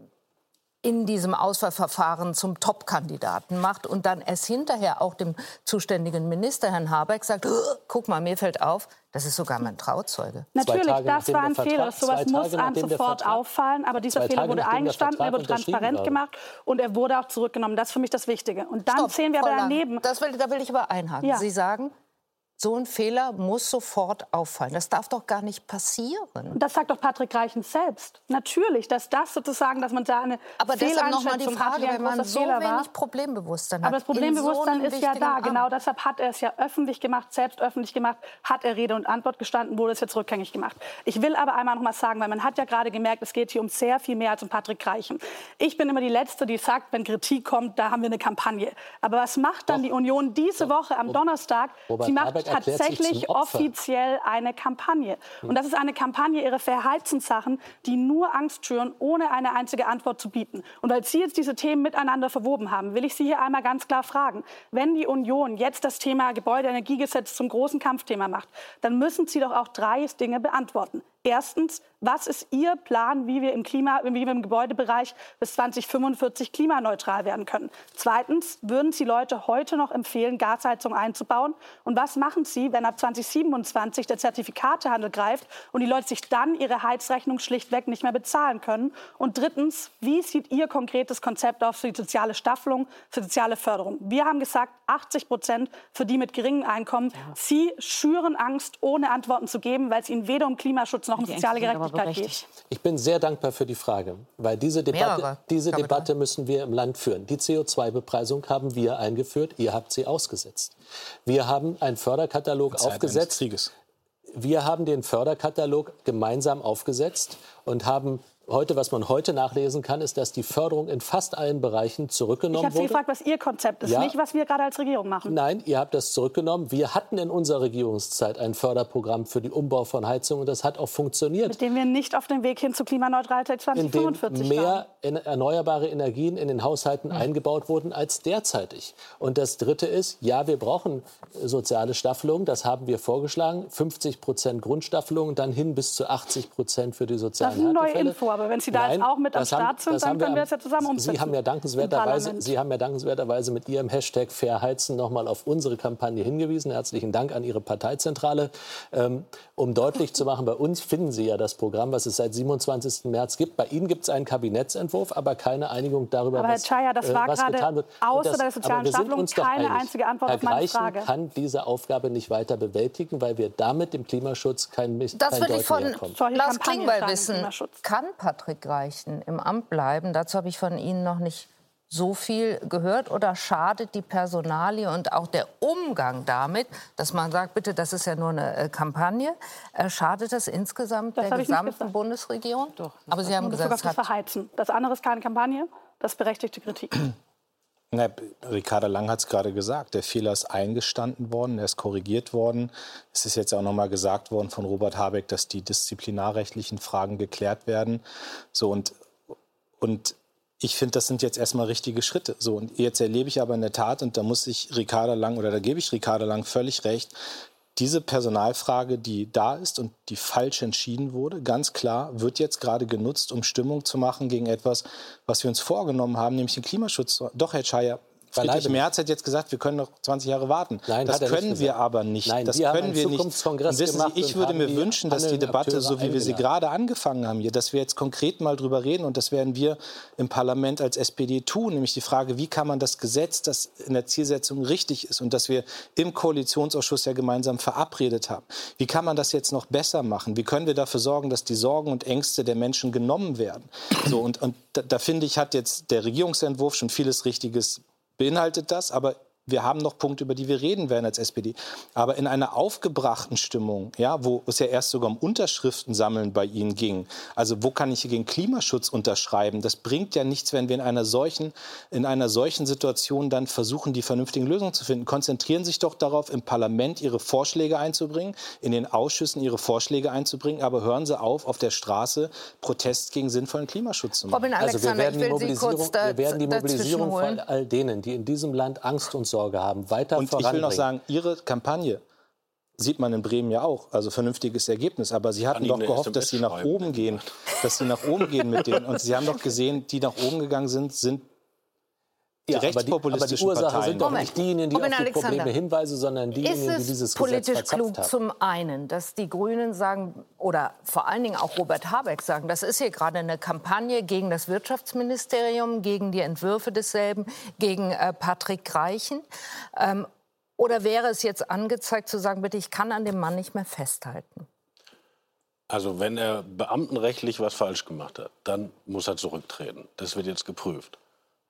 in diesem Auswahlverfahren zum Top-Kandidaten macht und dann erst hinterher auch dem zuständigen Minister, Herrn Habeck, sagt, "Ugh, guck mal, mir fällt auf, das ist sogar mein Trauzeuge. Natürlich, das war ein Vertrag- Fehler. Sowas zwei muss einem sofort Vertrag- auffallen. Aber dieser Fehler Tage, wurde eingestanden, er wurde transparent gemacht und er wurde auch zurückgenommen. Das ist für mich das Wichtige. Und dann Stopp, sehen wir aber Lang, daneben, Das will, da will ich aber einhaken. Ja. Sie sagen, so ein Fehler muss sofort auffallen. Das darf doch gar nicht passieren. Das sagt doch Patrick Reichen selbst. Natürlich, dass das sozusagen, dass man da eine Aber deshalb noch mal die Frage, wenn man so Fehler war. wenig Problembewusstsein hat. Aber das in so Problembewusstsein einem ist ja da. Amt. Genau deshalb hat er es ja öffentlich gemacht, selbst öffentlich gemacht, hat er Rede und Antwort gestanden, wurde es jetzt rückgängig gemacht. Ich will aber einmal noch mal sagen, weil man hat ja gerade gemerkt, es geht hier um sehr viel mehr als um Patrick Reichen. Ich bin immer die Letzte, die sagt, wenn Kritik kommt, da haben wir eine Kampagne. Aber was macht dann die Union diese Woche am Donnerstag? Robert Sie macht Habeck tatsächlich offiziell eine Kampagne. Und das ist eine Kampagne ihrer Verhaltenssachen, die nur Angst schüren, ohne eine einzige Antwort zu bieten. Und weil Sie jetzt diese Themen miteinander verwoben haben, will ich Sie hier einmal ganz klar fragen. Wenn die Union jetzt das Thema Gebäudeenergiegesetz zum großen Kampfthema macht, dann müssen Sie doch auch drei Dinge beantworten. Erstens, was ist Ihr Plan, wie wir im Klima, wie wir im Gebäudebereich bis 2045 klimaneutral werden können? Zweitens, würden Sie Leute heute noch empfehlen, Gasheizung einzubauen? Und was machen Sie, wenn ab 2027 der Zertifikatehandel greift und die Leute sich dann ihre Heizrechnung schlichtweg nicht mehr bezahlen können? Und drittens, wie sieht Ihr konkretes Konzept aus für die soziale Staffelung, für soziale Förderung? Wir haben gesagt, 80 Prozent für die mit geringem Einkommen. Sie schüren Angst, ohne Antworten zu geben, weil es Ihnen weder um Klimaschutz noch um soziale Gerechtigkeit geht. Berechtigt. Ich bin sehr dankbar für die Frage, weil diese Debatte, Mehrere, diese. Debatte müssen wir im Land führen. Die CO2-Bepreisung haben wir eingeführt, ihr habt sie ausgesetzt. Wir haben einen Förderkatalog Zeit aufgesetzt. Krieges. Wir haben den Förderkatalog gemeinsam aufgesetzt und haben heute, was man heute nachlesen kann, ist, dass die Förderung in fast allen Bereichen Ich zurückgenommen habe Sie wurde. gefragt, was Ihr Konzept ist, Ja. nicht was wir gerade als Regierung machen. Nein, ihr habt das zurückgenommen. Wir hatten in unserer Regierungszeit ein Förderprogramm für den Umbau von Heizungen und das hat auch funktioniert. Mit dem wir nicht auf dem Weg hin zur Klimaneutralität in dem 2045 waren. mehr en- erneuerbare Energien in den Haushalten eingebaut wurden als derzeitig. Und das Dritte ist, ja, wir brauchen soziale Staffelung, das haben wir vorgeschlagen, 50 Prozent Grundstaffelung, dann hin bis zu 80 Prozent für die sozialen Das ist eine neue. Info, aber wenn Sie da jetzt Nein, auch mit am das haben- Start sind, dann können wir es ja zusammen umsetzen. Sie haben ja dankenswerterweise. Sie haben ja dankenswerterweise mit Ihrem Hashtag Fairheizen nochmal auf unsere Kampagne hingewiesen. Herzlichen Dank an Ihre Parteizentrale. Ähm, um deutlich zu machen, bei uns finden Sie ja das Programm, was es seit 27. März gibt. Bei Ihnen gibt es einen Kabinettsentwurf, aber keine Einigung darüber, Aber Herr was, Chaya, das äh, war was gerade getan wird. Außer das, der sozialen aber wir sind Staffelung uns doch keine einig. einzige Antwort Herr auf meine Greichen Frage. kann diese Aufgabe nicht weiter bewältigen, weil wir damit dem Klimaschutz kein, Das will ich von Lars Klingbeil wissen. Kann Patrick Reichen im Amt bleiben? Dazu habe ich von Ihnen noch nicht so viel gehört. Oder schadet die Personalie und auch der Umgang damit, dass man sagt, bitte, das ist ja nur eine äh, Kampagne, äh, schadet das insgesamt Das der gesamten. Bundesregierung? Doch. Aber Sie haben gesagt, hat Verheizen. Das andere ist keine Kampagne, das ist berechtigte Kritik. Na, Ricarda Lang hat es gerade gesagt. Der Fehler ist eingestanden worden, er ist korrigiert worden. Es ist jetzt auch noch mal gesagt worden von Robert Habeck, dass die disziplinarrechtlichen Fragen geklärt werden. So und, und ich finde, das sind jetzt erstmal richtige Schritte. So und jetzt erlebe ich aber in der Tat und da muss ich Ricarda Lang oder da gebe ich Ricarda Lang völlig recht. Diese Personalfrage, die da ist und die falsch entschieden wurde, ganz klar, wird jetzt gerade genutzt, um Stimmung zu machen gegen etwas, was wir uns vorgenommen haben, nämlich den Klimaschutz. Doch, Herr Scheier, Friedrich Merz hat jetzt gesagt, wir können noch 20 Jahre warten. Nein, das können wir aber nicht. Nein, das können wir nicht. Und wissen Sie, ich würde mir wünschen, dass die Debatte, so wie wir sie gerade angefangen haben hier, dass wir jetzt konkret mal drüber reden und das werden wir im Parlament als SPD tun, nämlich die Frage, wie kann man das Gesetz, das in der Zielsetzung richtig ist und das wir im Koalitionsausschuss ja gemeinsam verabredet haben, wie kann man das jetzt noch besser machen? Wie können wir dafür sorgen, dass die Sorgen und Ängste der Menschen genommen werden? So, und, und da, da finde ich, hat jetzt der Regierungsentwurf schon vieles Richtiges beinhaltet das, aber wir haben noch Punkte, über die wir reden werden als SPD. Aber in einer aufgebrachten Stimmung, ja, wo es ja erst sogar um Unterschriften sammeln bei Ihnen ging, also wo kann ich gegen Klimaschutz unterschreiben, das bringt ja nichts, wenn wir in einer solchen, in einer solchen Situation dann versuchen, die vernünftigen Lösungen zu finden. Konzentrieren Sie sich doch darauf, im Parlament Ihre Vorschläge einzubringen, in den Ausschüssen Ihre Vorschläge einzubringen, aber hören Sie auf, auf der Straße Protest gegen sinnvollen Klimaschutz zu machen. also wir werden die Mobilisierung, wir werden die Mobilisierung von all denen, die in diesem Land Angst und Sorge haben, weiter Und ich will noch sagen, Ihre Kampagne sieht man in Bremen ja auch, also vernünftiges Ergebnis. Aber Sie hatten doch gehofft, dass Sie nach oben gehen, dass Sie nach oben gehen mit denen. Und Sie haben doch gesehen, die nach oben gegangen sind, sind die ja, rechtspopulistischen aber die, aber die Ursache Parteien. sind doch nicht diejenigen, die auf die Probleme hinweisen, sondern diejenigen, die dieses politisch Gesetz klug haben. zum einen, dass die Grünen sagen oder vor allen Dingen auch Robert Habeck sagen, das ist hier gerade eine Kampagne gegen das Wirtschaftsministerium, gegen die Entwürfe desselben, gegen äh, Patrick Greichen. Ähm, oder wäre es jetzt angezeigt zu sagen, bitte, ich kann an dem Mann nicht mehr festhalten? Also wenn er beamtenrechtlich was falsch gemacht hat, dann muss er zurücktreten. Das wird jetzt geprüft.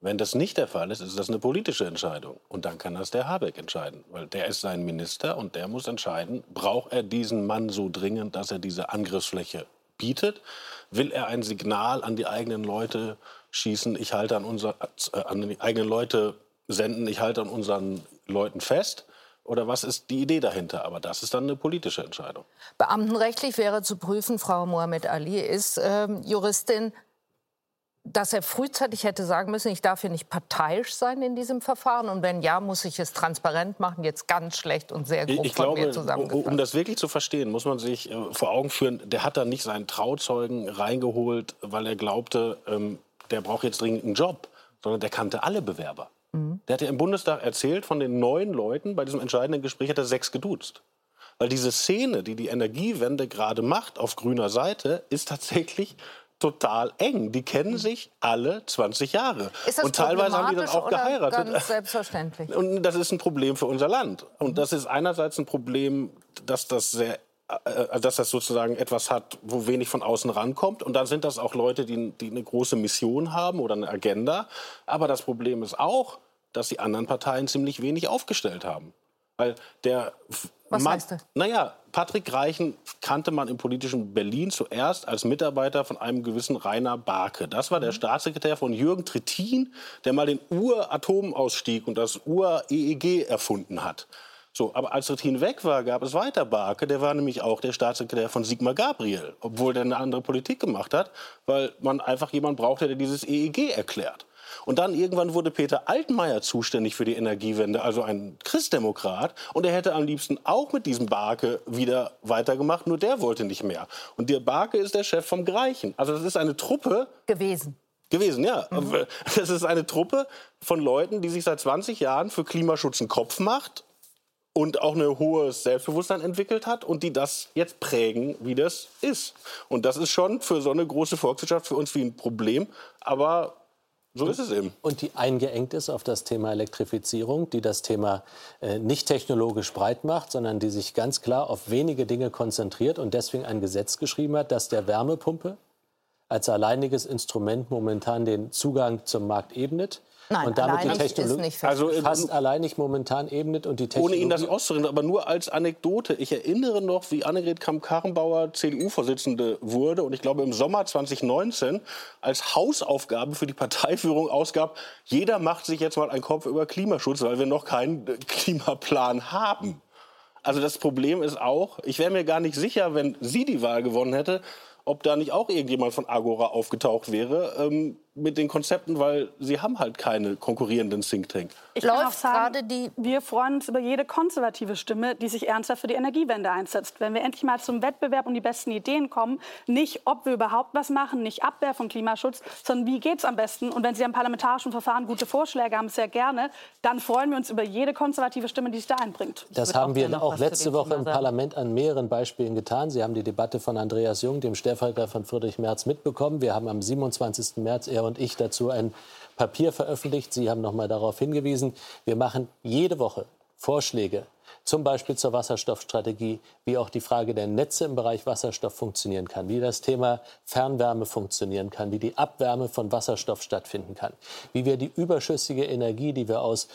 Wenn das nicht der Fall ist, ist das eine politische Entscheidung. Und dann kann das der Habeck entscheiden. Weil der ist sein Minister und der muss entscheiden, braucht er diesen Mann so dringend, dass er diese Angriffsfläche bietet? Will er ein Signal an die eigenen Leute schießen, ich halte an, unser, äh, an die eigenen Leute senden, ich halte an unseren Leuten fest? Oder was ist die Idee dahinter? Aber das ist dann eine politische Entscheidung. Beamtenrechtlich wäre zu prüfen, Frau Mohamed Ali ist äh, Juristin, dass er frühzeitig hätte sagen müssen, ich darf hier nicht parteiisch sein in diesem Verfahren. Und wenn ja, muss ich es transparent machen. Jetzt ganz schlecht und sehr grob ich von glaube. Um das wirklich zu verstehen, muss man sich äh, vor Augen führen, der hat da nicht seinen Trauzeugen reingeholt, weil er glaubte, ähm, der braucht jetzt dringend einen Job, sondern der kannte alle Bewerber. Mhm. Der hat ja im Bundestag erzählt, von den neun Leuten bei diesem entscheidenden Gespräch hat er sechs geduzt. Weil diese Szene, die die Energiewende gerade macht auf grüner Seite, ist tatsächlich total eng. Die kennen sich alle 20 Jahre. Und teilweise haben die dann auch geheiratet. Ganz selbstverständlich. Und das ist ein Problem für unser Land. Und das ist einerseits ein Problem, dass das sehr äh, dass das sozusagen etwas hat, wo wenig von außen rankommt. Und dann sind das auch Leute, die, die eine große Mission haben oder eine Agenda. Aber das Problem ist auch, dass die anderen Parteien ziemlich wenig aufgestellt haben. Weil der Was Mann, heißt das? Naja, Patrick Reichen kannte man im politischen Berlin zuerst als Mitarbeiter von einem gewissen Rainer Barke. Das war der Mhm. Staatssekretär von Jürgen Trittin, der mal den Ur-Atomausstieg und das Ur-EEG erfunden hat. So, aber als Trittin weg war, gab es weiter Barke. Der war nämlich auch der Staatssekretär von Sigmar Gabriel, obwohl der eine andere Politik gemacht hat, weil man einfach jemanden brauchte, der dieses EEG erklärt. Und dann irgendwann wurde Peter Altmaier zuständig für die Energiewende, also ein Christdemokrat. Und er hätte am liebsten auch mit diesem Barke wieder weitergemacht, nur der wollte nicht mehr. Und der Barke ist der Chef vom Greichen. Also das ist eine Truppe, Gewesen. Gewesen, ja. Das ist eine Truppe von Leuten, die sich seit 20 Jahren für Klimaschutz einen Kopf macht und auch ein hohes Selbstbewusstsein entwickelt hat und die das jetzt prägen, wie das ist. Und das ist schon für so eine große Volkswirtschaft für uns wie ein Problem. Aber so ist es eben. Und die eingeengt ist auf das Thema Elektrifizierung, die das Thema äh, nicht technologisch breit macht, sondern die sich ganz klar auf wenige Dinge konzentriert und deswegen ein Gesetz geschrieben hat, das der Wärmepumpe als alleiniges Instrument momentan den Zugang zum Markt ebnet. Nein, und damit die Technologie nicht Also, fast alleinig momentan ebnet und die Technologie Ohne Ihnen das auszureden, aber nur als Anekdote. Ich erinnere noch, wie Annegret Kramp-Karrenbauer CDU-Vorsitzende wurde und ich glaube im Sommer 2019 als Hausaufgabe für die Parteiführung ausgab, jeder macht sich jetzt mal einen Kopf über Klimaschutz, weil wir noch keinen Klimaplan haben. Also das Problem ist auch, ich wäre mir gar nicht sicher, wenn sie die Wahl gewonnen hätte, ob da nicht auch irgendjemand von Agora aufgetaucht wäre. Ähm, mit den Konzepten, weil sie haben halt keine konkurrierenden Think Ich kann auch sagen, die wir freuen uns über jede konservative Stimme, die sich ernsthaft für die Energiewende einsetzt. Wenn wir endlich mal zum Wettbewerb um die besten Ideen kommen, nicht ob wir überhaupt was machen, nicht Abwehr von Klimaschutz, sondern wie geht es am besten. Und wenn Sie am parlamentarischen Verfahren gute Vorschläge haben, sehr gerne, dann freuen wir uns über jede konservative Stimme, die sich da einbringt. Das haben wir auch letzte Woche im Parlament an mehreren Beispielen getan. Sie haben die Debatte von Andreas Jung, dem Stellvertreter von Friedrich Merz, mitbekommen. Wir haben am 27. März, und ich, dazu ein Papier veröffentlicht. Sie haben noch mal darauf hingewiesen. Wir machen jede Woche Vorschläge, zum Beispiel zur Wasserstoffstrategie, wie auch die Frage der Netze im Bereich Wasserstoff funktionieren kann, wie das Thema Fernwärme funktionieren kann, wie die Abwärme von Wasserstoff stattfinden kann, wie wir die überschüssige Energie, die wir aus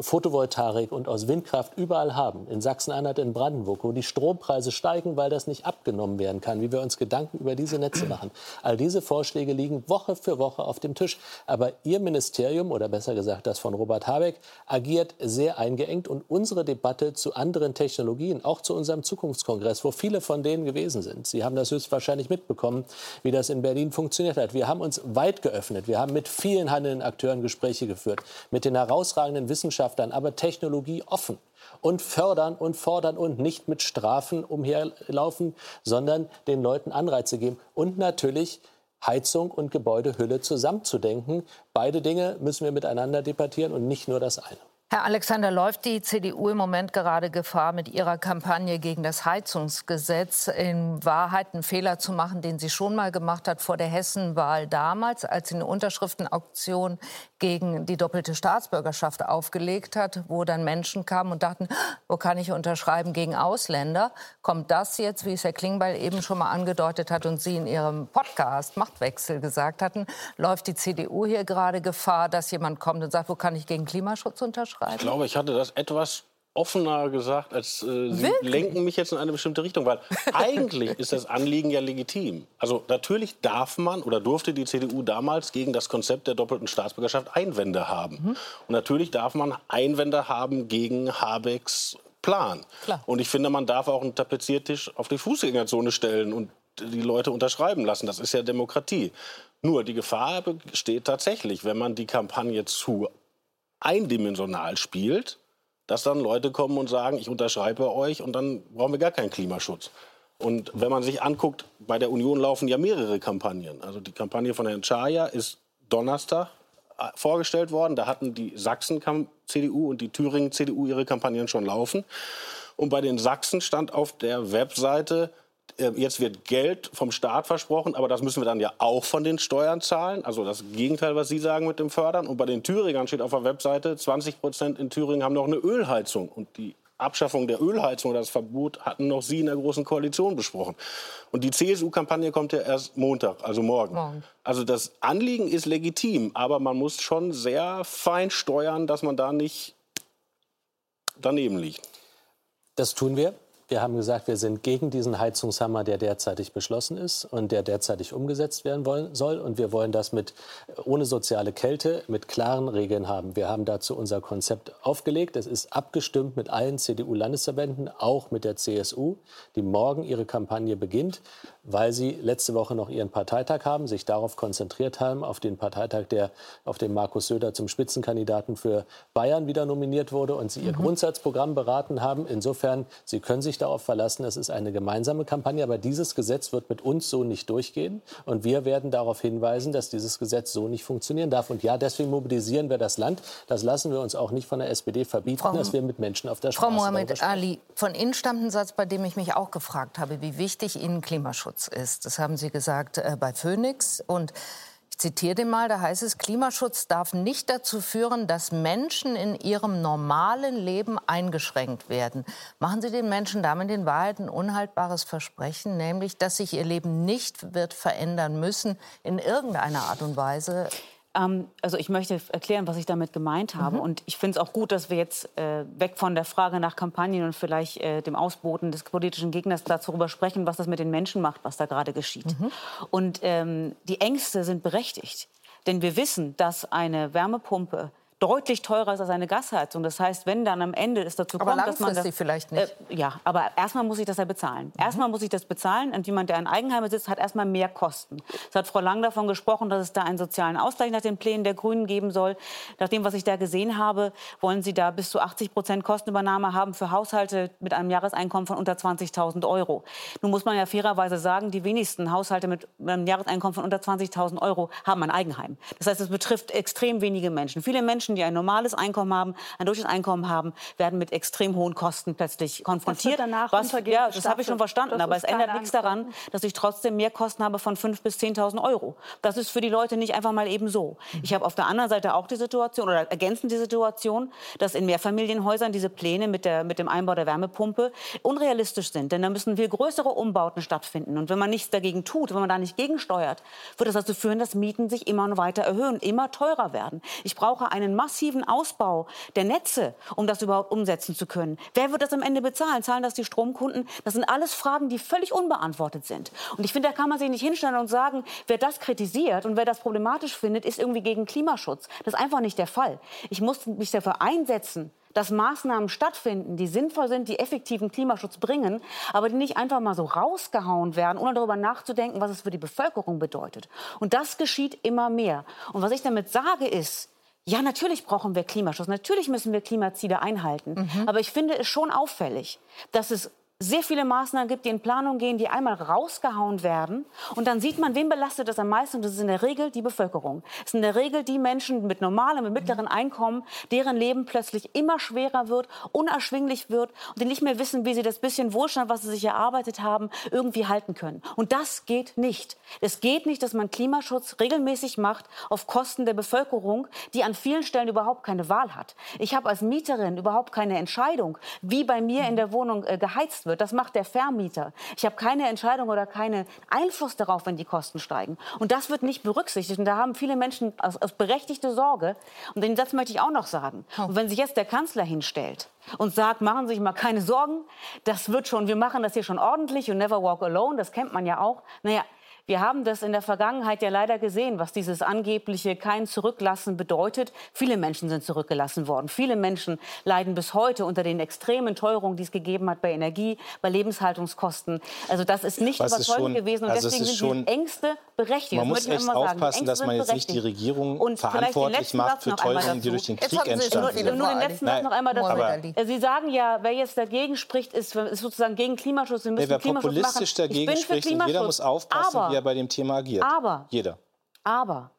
Photovoltaik und aus Windkraft überall haben, in Sachsen-Anhalt, in Brandenburg, wo die Strompreise steigen, weil das nicht abgenommen werden kann, wie wir uns Gedanken über diese Netze machen. All diese Vorschläge liegen Woche für Woche auf dem Tisch. Aber Ihr Ministerium, oder besser gesagt das von Robert Habeck, agiert sehr eingeengt und unsere Debatte zu anderen Technologien, auch zu unserem Zukunftskongress, wo viele von denen gewesen sind. Sie haben das höchstwahrscheinlich mitbekommen, wie das in Berlin funktioniert hat. Wir haben uns weit geöffnet. Wir haben mit vielen handelnden Akteuren Gespräche geführt, mit den herausragenden Wissenschaftlern, Wissenschaftlern, aber Technologie offen und fördern und fordern und nicht mit Strafen umherlaufen, sondern den Leuten Anreize geben und natürlich Heizung und Gebäudehülle zusammenzudenken. Beide Dinge müssen wir miteinander debattieren und nicht nur das eine. Herr Alexander, läuft die CDU im Moment gerade Gefahr, mit ihrer Kampagne gegen das Heizungsgesetz in Wahrheit einen Fehler zu machen, den sie schon mal gemacht hat vor der Hessenwahl damals, als sie eine Unterschriftenauktion gegen die doppelte Staatsbürgerschaft aufgelegt hat, wo dann Menschen kamen und dachten, wo kann ich unterschreiben gegen Ausländer? Kommt das jetzt, wie es Herr Klingbeil eben schon mal angedeutet hat und Sie in Ihrem Podcast Machtwechsel gesagt hatten, läuft die CDU hier gerade Gefahr, dass jemand kommt und sagt, wo kann ich gegen Klimaschutz unterschreiben? schreiben? Ich glaube, ich hatte das etwas offener gesagt, als äh, Sie Wirklich? lenken mich jetzt in eine bestimmte Richtung, weil eigentlich ist das Anliegen ja legitim. Also natürlich darf man oder durfte die CDU damals gegen das Konzept der doppelten Staatsbürgerschaft Einwände haben. Mhm. Und natürlich darf man Einwände haben gegen Habecks Plan. Klar. Und ich finde, man darf auch einen Tapeziertisch auf die Fußgängerzone stellen und die Leute unterschreiben lassen. Das ist ja Demokratie. Nur die Gefahr besteht tatsächlich, wenn man die Kampagne zu eindimensional spielt, dass dann Leute kommen und sagen, ich unterschreibe euch und dann brauchen wir gar keinen Klimaschutz. Und wenn man sich anguckt, bei der Union laufen ja mehrere Kampagnen. Also die Kampagne von Herrn Chaya ist Donnerstag äh, vorgestellt worden. Da hatten die Sachsen-CDU und die Thüringen-CDU ihre Kampagnen schon laufen. Und bei den Sachsen stand auf der Webseite, jetzt wird Geld vom Staat versprochen, aber das müssen wir dann ja auch von den Steuern zahlen. Also das Gegenteil, was Sie sagen mit dem Fördern. Und bei den Thüringern steht auf der Webseite, 20 Prozent in Thüringen haben noch eine Ölheizung. Und die Abschaffung der Ölheizung oder das Verbot hatten noch Sie in der Großen Koalition besprochen. Und die CSU-Kampagne kommt ja erst Montag, also morgen. morgen. Also das Anliegen ist legitim, aber man muss schon sehr fein steuern, dass man da nicht daneben liegt. Das tun wir. Wir haben gesagt, wir sind gegen diesen Heizungshammer, der derzeitig beschlossen ist und der derzeitig umgesetzt werden wollen, soll. Und wir wollen das mit ohne soziale Kälte, mit klaren Regeln haben. Wir haben dazu unser Konzept aufgelegt. Es ist abgestimmt mit allen CDU-Landesverbänden, auch mit der CSU, die morgen ihre Kampagne beginnt weil sie letzte Woche noch ihren Parteitag haben, sich darauf konzentriert haben, auf den Parteitag, der auf dem Markus Söder zum Spitzenkandidaten für Bayern wieder nominiert wurde und sie ihr mhm. Grundsatzprogramm beraten haben. Insofern, Sie können sich darauf verlassen, es ist eine gemeinsame Kampagne, aber dieses Gesetz wird mit uns so nicht durchgehen und wir werden darauf hinweisen, dass dieses Gesetz so nicht funktionieren darf. Und ja, deswegen mobilisieren wir das Land. Das lassen wir uns auch nicht von der SPD verbieten, Frau, dass wir mit Menschen auf der Straße Frau Mohamed Ali, von Ihnen stammt ein Satz, bei dem ich mich auch gefragt habe, wie wichtig Ihnen Klimaschutz Klimaschutz ist. Das haben Sie gesagt äh, bei Phoenix. Und ich zitiere den mal, da heißt es, Klimaschutz darf nicht dazu führen, dass Menschen in ihrem normalen Leben eingeschränkt werden. Machen Sie den Menschen damit in Wahrheit ein unhaltbares Versprechen, nämlich, dass sich ihr Leben nicht wird verändern müssen in irgendeiner Art und Weise? Ähm, also ich möchte erklären, was ich damit gemeint habe. Mhm. Und ich finde es auch gut, dass wir jetzt äh, weg von der Frage nach Kampagnen und vielleicht äh, dem Ausboten des politischen Gegners darüber sprechen, was das mit den Menschen macht, was da gerade geschieht. Mhm. Und ähm, die Ängste sind berechtigt. Denn wir wissen, dass eine Wärmepumpe deutlich teurer ist als eine Gasheizung. Das heißt, wenn dann am Ende es dazu aber kommt, dass man das, vielleicht nicht. Äh, ja, aber erstmal muss ich das ja bezahlen. Mhm. Erstmal muss ich das bezahlen. Und jemand, der in Eigenheim sitzt, hat erstmal mehr Kosten. Es hat Frau Lang davon gesprochen, dass es da einen sozialen Ausgleich nach den Plänen der Grünen geben soll. Nach dem, was ich da gesehen habe, wollen Sie da bis zu 80 Prozent Kostenübernahme haben für Haushalte mit einem Jahreseinkommen von unter 20.000 Euro. Nun muss man ja fairerweise sagen, die wenigsten Haushalte mit einem Jahreseinkommen von unter 20.000 Euro haben ein Eigenheim. Das heißt, es betrifft extrem wenige Menschen. Viele Menschen, die ein normales Einkommen haben, ein Durchschnittseinkommen haben, werden mit extrem hohen Kosten plötzlich konfrontiert. Das danach was, ja, das habe ich schon verstanden, aber es ändert nichts daran, dass ich trotzdem mehr Kosten habe von 5.000 bis 10.000 Euro. Das ist für die Leute nicht einfach mal eben so. Ich habe auf der anderen Seite auch die Situation oder ergänzend die Situation, dass in Mehrfamilienhäusern diese Pläne mit, der, mit dem Einbau der Wärmepumpe unrealistisch sind. Denn da müssen viel größere Umbauten stattfinden. Und wenn man nichts dagegen tut, wenn man da nicht gegensteuert, wird das dazu führen, dass Mieten sich immer weiter erhöhen, immer teurer werden. Ich brauche einen massiven Ausbau der Netze, um das überhaupt umsetzen zu können. Wer wird das am Ende bezahlen? Zahlen das die Stromkunden? Das sind alles Fragen, die völlig unbeantwortet sind. Und ich finde, da kann man sich nicht hinstellen und sagen, wer das kritisiert und wer das problematisch findet, ist irgendwie gegen Klimaschutz. Das ist einfach nicht der Fall. Ich muss mich dafür einsetzen, dass Maßnahmen stattfinden, die sinnvoll sind, die effektiven Klimaschutz bringen, aber die nicht einfach mal so rausgehauen werden, ohne darüber nachzudenken, was es für die Bevölkerung bedeutet. Und das geschieht immer mehr. Und was ich damit sage ist, ja, natürlich brauchen wir Klimaschutz, natürlich müssen wir Klimaziele einhalten. Mhm. Aber ich finde es schon auffällig, dass es sehr viele Maßnahmen gibt, die in Planung gehen, die einmal rausgehauen werden. Und dann sieht man, wen belastet das am meisten. Und das ist in der Regel die Bevölkerung. Es sind in der Regel die Menschen mit normalem, mit mittleren Einkommen, deren Leben plötzlich immer schwerer wird, unerschwinglich wird und die nicht mehr wissen, wie sie das bisschen Wohlstand, was sie sich erarbeitet haben, irgendwie halten können. Und das geht nicht. Es geht nicht, dass man Klimaschutz regelmäßig macht auf Kosten der Bevölkerung, die an vielen Stellen überhaupt keine Wahl hat. Ich habe als Mieterin überhaupt keine Entscheidung, wie bei mir in der Wohnung äh, geheizt wird wird. Das macht der Vermieter. Ich habe keine Entscheidung oder keinen Einfluss darauf, wenn die Kosten steigen. Und das wird nicht berücksichtigt. Und da haben viele Menschen aus, aus berechtigte Sorge. Und den Satz möchte ich auch noch sagen. Oh. Und wenn sich jetzt der Kanzler hinstellt und sagt, machen Sie sich mal keine Sorgen, das wird schon, wir machen das hier schon ordentlich und never walk alone, das kennt man ja auch. Naja, wir haben das in der Vergangenheit ja leider gesehen, was dieses angebliche kein Zurücklassen bedeutet. Viele Menschen sind zurückgelassen worden. Viele Menschen leiden bis heute unter den extremen Teuerungen, die es gegeben hat bei Energie, bei Lebenshaltungskosten. Also das ist nicht was überzeugend gewesen und also deswegen sind die Ängste berechtigt. Man muss echt aufpassen, dass man jetzt nicht die Regierung und verantwortlich macht für Teuerungen, die durch den Krieg entstanden sind. Nur den letzten Satz noch einmal dazu. Sie sagen ja, wer jetzt dagegen spricht, ist, ist sozusagen gegen Klimaschutz. Wir müssen wer Klimaschutz populistisch machen. dagegen spricht, jeder muss aufpassen, er bei dem Thema agiert. Aber, Jeder. Aber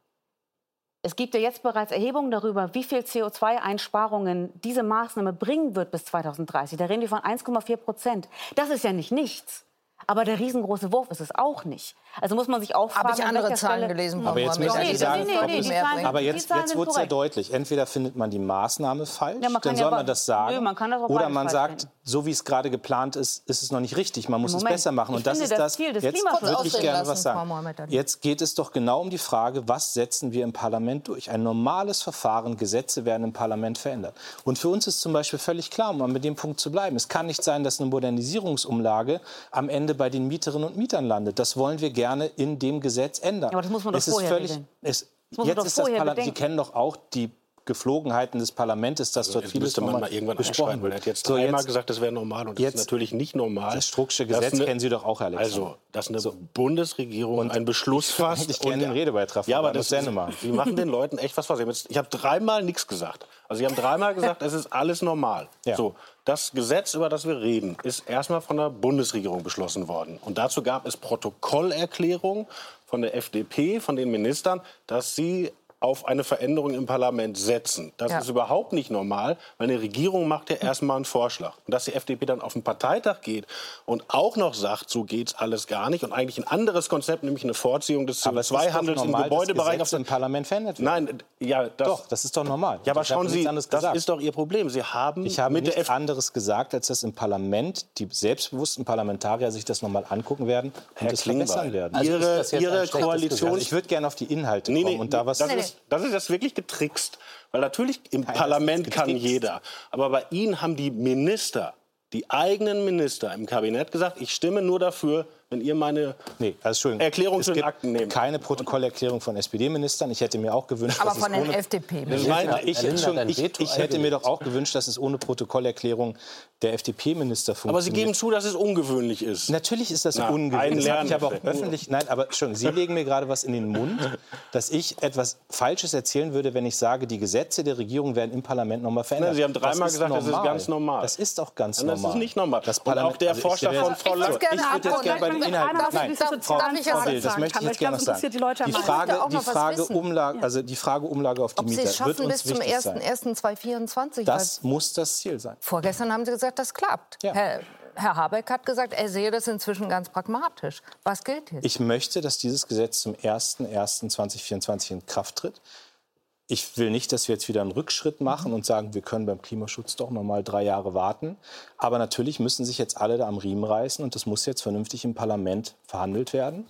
es gibt ja jetzt bereits Erhebungen darüber, wie viel CO2-Einsparungen diese Maßnahme bringen wird bis 2030. Da reden wir von 1,4 Prozent. Das ist ja nicht nichts. Aber der riesengroße Wurf ist es auch nicht. Also muss man sich auch fragen, Habe ich andere Zahlen Stelle gelesen? Aber jetzt möchte ich sagen, nee, nee, nee, aber jetzt, jetzt wird es ja deutlich. Entweder findet man die Maßnahme falsch, ja, dann soll ja man das sagen. Nö, man kann das auch oder man sagt, finden. so wie es gerade geplant ist, ist es noch nicht richtig. Man muss Moment, es besser machen. Und das ist das. Ziel des jetzt würde ich gerne was sagen. Jetzt geht es doch genau um die Frage, was setzen wir im Parlament durch? Ein normales Verfahren, Gesetze werden im Parlament verändert. Und für uns ist zum Beispiel völlig klar, um mit dem Punkt zu bleiben, es kann nicht sein, dass eine Modernisierungsumlage am Ende bei den Mieterinnen und Mietern landet. Das wollen wir gerne in dem Gesetz ändern. Ja, aber das muss man doch es vorher völlig, es, Jetzt ist das Parlament, Sie kennen doch auch die Geflogenheiten des Parlaments, dass also dort vieles müsste man mal irgendwann besprochen weil Er hat jetzt so, dreimal jetzt, gesagt, das wäre normal und das ist natürlich nicht normal. Das Strucksche Gesetz eine, kennen Sie doch auch, Herr Alexander. Also, dass eine so. Bundesregierung und einen Beschluss fasst. Ich kenne den Redebeitrag. Ja, aber das ist mal. Sie machen den Leuten echt was vor. Ich habe dreimal nichts gesagt. Also Sie haben dreimal gesagt, es ist alles normal. Ja. So, das Gesetz, über das wir reden, ist erstmal von der Bundesregierung beschlossen worden. Und dazu gab es Protokollerklärungen von der FDP, von den Ministern, dass sie auf eine Veränderung im Parlament setzen. Das ja. ist überhaupt nicht normal, weil eine Regierung macht ja erstmal einen Vorschlag. Und dass die FDP dann auf den Parteitag geht und auch noch sagt, so geht's alles gar nicht und eigentlich ein anderes Konzept, nämlich eine Vorziehung des CO2-Handels im Gebäudebereich auf dem Parlament verändert wird. Nein, ja, das, doch, das ist doch normal. Ja, aber schauen Sie, das ist doch Ihr Problem. Sie haben ich habe mit nichts anderes gesagt, als dass im Parlament die selbstbewussten Parlamentarier sich das nochmal angucken werden und Herr es verbessern werden. Also Ihre, Ihre Koalition. Ich würde gerne auf die Inhalte kommen nee, nee, und da was. Das ist, das ist jetzt wirklich getrickst. Weil natürlich im Nein, Parlament kann jeder. Aber bei Ihnen haben die Minister, die eigenen Minister im Kabinett gesagt, ich stimme nur dafür, wenn ihr meine nee, also Erklärung zu den Akten nehmt. Keine Protokollerklärung von SPD-Ministern. Ich hätte mir auch gewünscht, aber dass von es den ohne, FDP-Ministern. Ich, ich, ich, ich, hätte mir doch auch gewünscht, dass es ohne Protokollerklärung der FDP-Minister funktioniert. Aber Sie geben zu, dass es ungewöhnlich ist. Natürlich ist das Na, ungewöhnlich. Das habe ich aber auch öffentlich. Nein, aber schon. Sie legen mir gerade was in den Mund, dass ich etwas Falsches erzählen würde, wenn ich sage, die Gesetze der Regierung werden im Parlament nochmal verändert. Nein, Sie haben dreimal gesagt, normal. das ist ganz normal. Das ist auch ganz Nein, das normal. ist nicht normal. Das Und Parlament, auch der also Vorschlag von Frau Ich würd's Lang. gerne Ich würde jetzt gerne bei Darf ich Inhalten. noch Nein, diese Frau Darf ich Frau Will, das sagen möchte ich jetzt gerne noch sagen. die Leute Die. Frage, die Frage. Umlage, also die Frage Umlage auf die Ob Sie Mieter es wird schaffen uns bis zum wichtig sein. 1.1.2024. Das muss das Ziel sein. Vorgestern haben Sie gesagt, das klappt. Ja. Herr, Herr Habeck hat gesagt, er sehe das inzwischen ganz pragmatisch. Was gilt jetzt? Ich möchte, dass dieses Gesetz zum 01.01.2024 in Kraft tritt. Ich will nicht, dass wir jetzt wieder einen Rückschritt machen und sagen, wir können beim Klimaschutz doch noch mal drei Jahre warten. Aber natürlich müssen sich jetzt alle da am Riemen reißen und das muss jetzt vernünftig im Parlament verhandelt werden.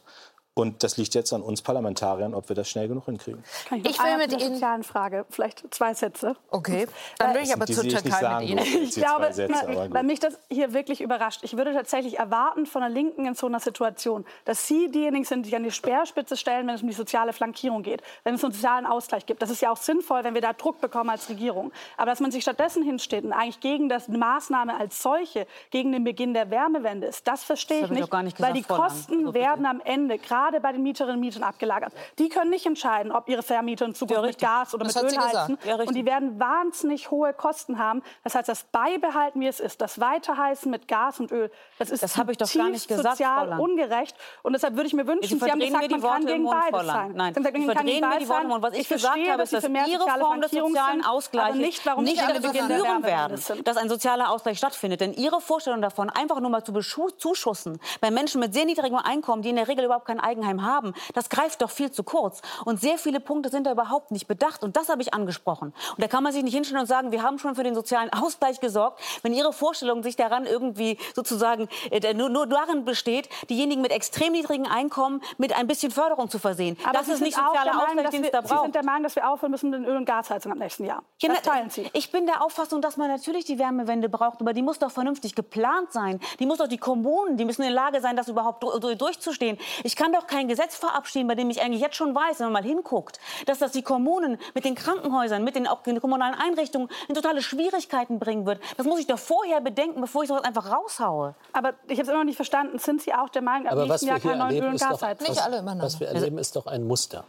Und das liegt jetzt an uns Parlamentariern, ob wir das schnell genug hinkriegen. Kann noch Ich will mit Ihnen- sozialen Frage, vielleicht zwei Sätze. Okay, dann will ich aber Die zur ich Türkei sagen mit Ihnen. Ich Die glaube, Sätze, weil mich das hier wirklich überrascht. Ich würde tatsächlich erwarten von der Linken in so einer Situation, dass Sie diejenigen sind, die sich an die Speerspitze stellen, wenn es um die soziale Flankierung geht, wenn es einen sozialen Ausgleich gibt. Das ist ja auch sinnvoll, wenn wir da Druck bekommen als Regierung. Aber dass man sich stattdessen hinsteht und eigentlich gegen das Maßnahme als solche, gegen den Beginn der Wärmewende ist, das verstehe Das ich habe ich nicht, gar nicht weil gesagt, die Frau Lang. Kosten werden am Ende gerade bei den Mieterinnen und Mietern abgelagert. Die können nicht entscheiden, ob ihre Vermieter in Zukunft Ja, mit. Gas oder Das mit Öl heizen. Ja, und die werden wahnsinnig hohe Kosten haben. Das heißt, das beibehalten, wie es ist, das Weiterheizen mit Gas und Öl, das ist Das habe ich doch gar nicht gesagt, sozial ungerecht. Und deshalb würde ich mir wünschen, Sie Sie haben gesagt, man kann gegen Mund, beides sein. Nein, Sie haben gesagt, gegen beides sein. Mund. Was ich, verstehe, gesagt habe, dass ist, dass mehr Ihre Form des sozialen Ausgleichs nicht, warum nicht der führen werden, dass ein sozialer Ausgleich stattfindet. Denn Ihre Vorstellung davon, einfach nur mal zu zuschussen bei Menschen mit sehr niedrigem Einkommen, die in der Regel überhaupt kein Eigenheim haben, das greift doch viel zu kurz. Und sehr viele Punkte sind da überhaupt nicht bedacht. Und das habe ich angesprochen. Und da kann man sich nicht hinstellen und sagen, wir haben schon für den sozialen Ausgleich gesorgt, wenn Ihre Vorstellung sich daran irgendwie sozusagen äh, nur, nur darin besteht, diejenigen mit extrem niedrigen Einkommen mit ein bisschen Förderung zu versehen. Aber das Sie ist nicht sozialer Meinung, Ausgleich, den es da Sie braucht. sind der Meinung, dass wir aufhören müssen mit den Öl- und Gasheizungen ab nächsten Jahr. Ja, das teilen Sie. Ich bin der Auffassung, dass man natürlich die Wärmewende braucht, aber die muss doch vernünftig geplant sein. Die muss doch die Kommunen, die müssen in der Lage sein, das überhaupt du- du- durchzustehen. Ich kann doch kein Gesetz verabschieden, bei dem ich eigentlich jetzt schon weiß, wenn man mal hinguckt, dass das die Kommunen mit den Krankenhäusern, mit den auch den kommunalen Einrichtungen in totale Schwierigkeiten bringen wird. Das muss ich doch vorher bedenken, bevor ich sowas einfach raushaue. Aber ich habe es immer noch nicht verstanden. Sind Sie auch der Meinung, ab Aber was nächsten wir Jahr hier keine neuen Öl- erleben, und doch, Gasheizungen? Nicht alle übereinander. was wir erleben, ist doch ein Muster.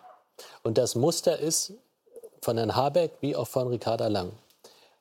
Und das Muster ist von Herrn Habeck wie auch von Ricarda Lang,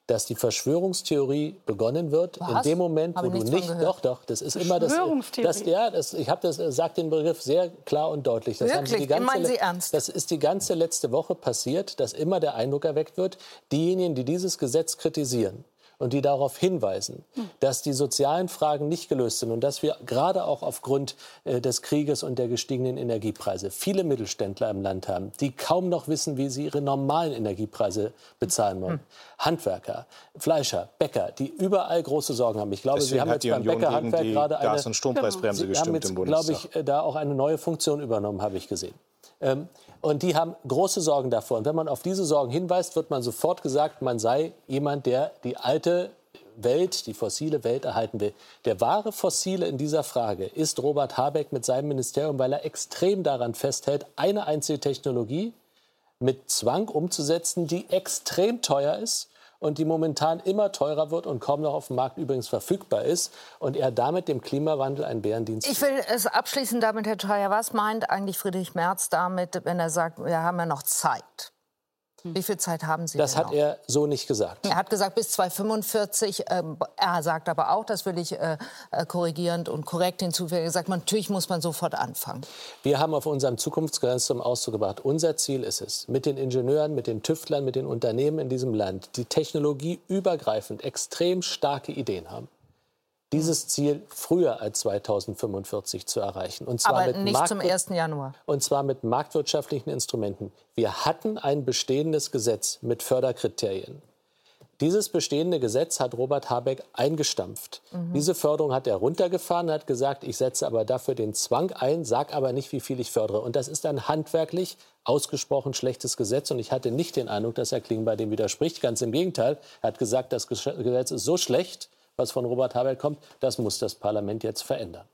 dass die Verschwörungstheorie begonnen wird in Was? dem Moment, wo du nicht, doch, doch, das ist immer das, Verschwörungstheorie? das ja, das, ich habe das, sagt den Begriff sehr klar und deutlich. Das haben Sie Wirklich? die ganze, Meinen Sie ernst? Das ist die ganze letzte Woche passiert, dass immer der Eindruck erweckt wird, diejenigen, die dieses Gesetz kritisieren, und die darauf hinweisen, dass die sozialen Fragen nicht gelöst sind und dass wir gerade auch aufgrund äh, des Krieges und der gestiegenen Energiepreise viele Mittelständler im Land haben, die kaum noch wissen, wie sie ihre normalen Energiepreise bezahlen wollen. Handwerker, Fleischer, Bäcker, die überall große Sorgen haben. Ich glaube, Sie Deswegen haben hat jetzt beim Bäckerhandwerk die gerade eine Gas- und Strompreisbremse Sie haben gestimmt jetzt, im glaube ich, äh, da auch eine neue Funktion übernommen, habe ich gesehen. Ähm, und die haben große Sorgen davor. Und wenn man auf diese Sorgen hinweist, wird man sofort gesagt, man sei jemand, der die alte Welt, die fossile Welt erhalten will. Der wahre Fossile in dieser Frage ist Robert Habeck mit seinem Ministerium, weil er extrem daran festhält, eine einzige Technologie mit Zwang umzusetzen, die extrem teuer ist und die momentan immer teurer wird und kaum noch auf dem Markt übrigens verfügbar ist und er damit dem Klimawandel einen Bärendienst Ich will es abschließen damit, Herr Schreier. Was meint eigentlich Friedrich Merz damit, wenn er sagt, wir haben ja noch Zeit? Wie viel Zeit haben Sie Das hat noch? er so nicht gesagt. Er hat gesagt bis 2045. Ähm, er sagt aber auch, das will ich äh, äh, korrigierend und korrekt hinzufügen, er sagt, natürlich muss man sofort anfangen. Wir haben auf unserem Zukunftsgrenz zum Ausdruck gebracht, unser Ziel ist es, mit den Ingenieuren, mit den Tüftlern, mit den Unternehmen in diesem Land, die technologieübergreifend extrem starke Ideen haben, dieses Ziel früher als 2045 zu erreichen. Und zwar Aber mit nicht zum Marktwir- 1. Januar. Und zwar mit marktwirtschaftlichen Instrumenten. Wir hatten ein bestehendes Gesetz mit Förderkriterien. Dieses bestehende Gesetz hat Robert Habeck eingestampft. Diese Förderung hat er runtergefahren, hat gesagt, ich setze aber dafür den Zwang ein, sag aber nicht, wie viel ich fördere. Und das ist ein handwerklich ausgesprochen schlechtes Gesetz. Und ich hatte nicht den Eindruck, dass Herr Klingbeil dem widerspricht. Ganz im Gegenteil. Er hat gesagt, das Gesetz ist so schlecht, was von Robert Habeck kommt, das muss das Parlament jetzt verändern.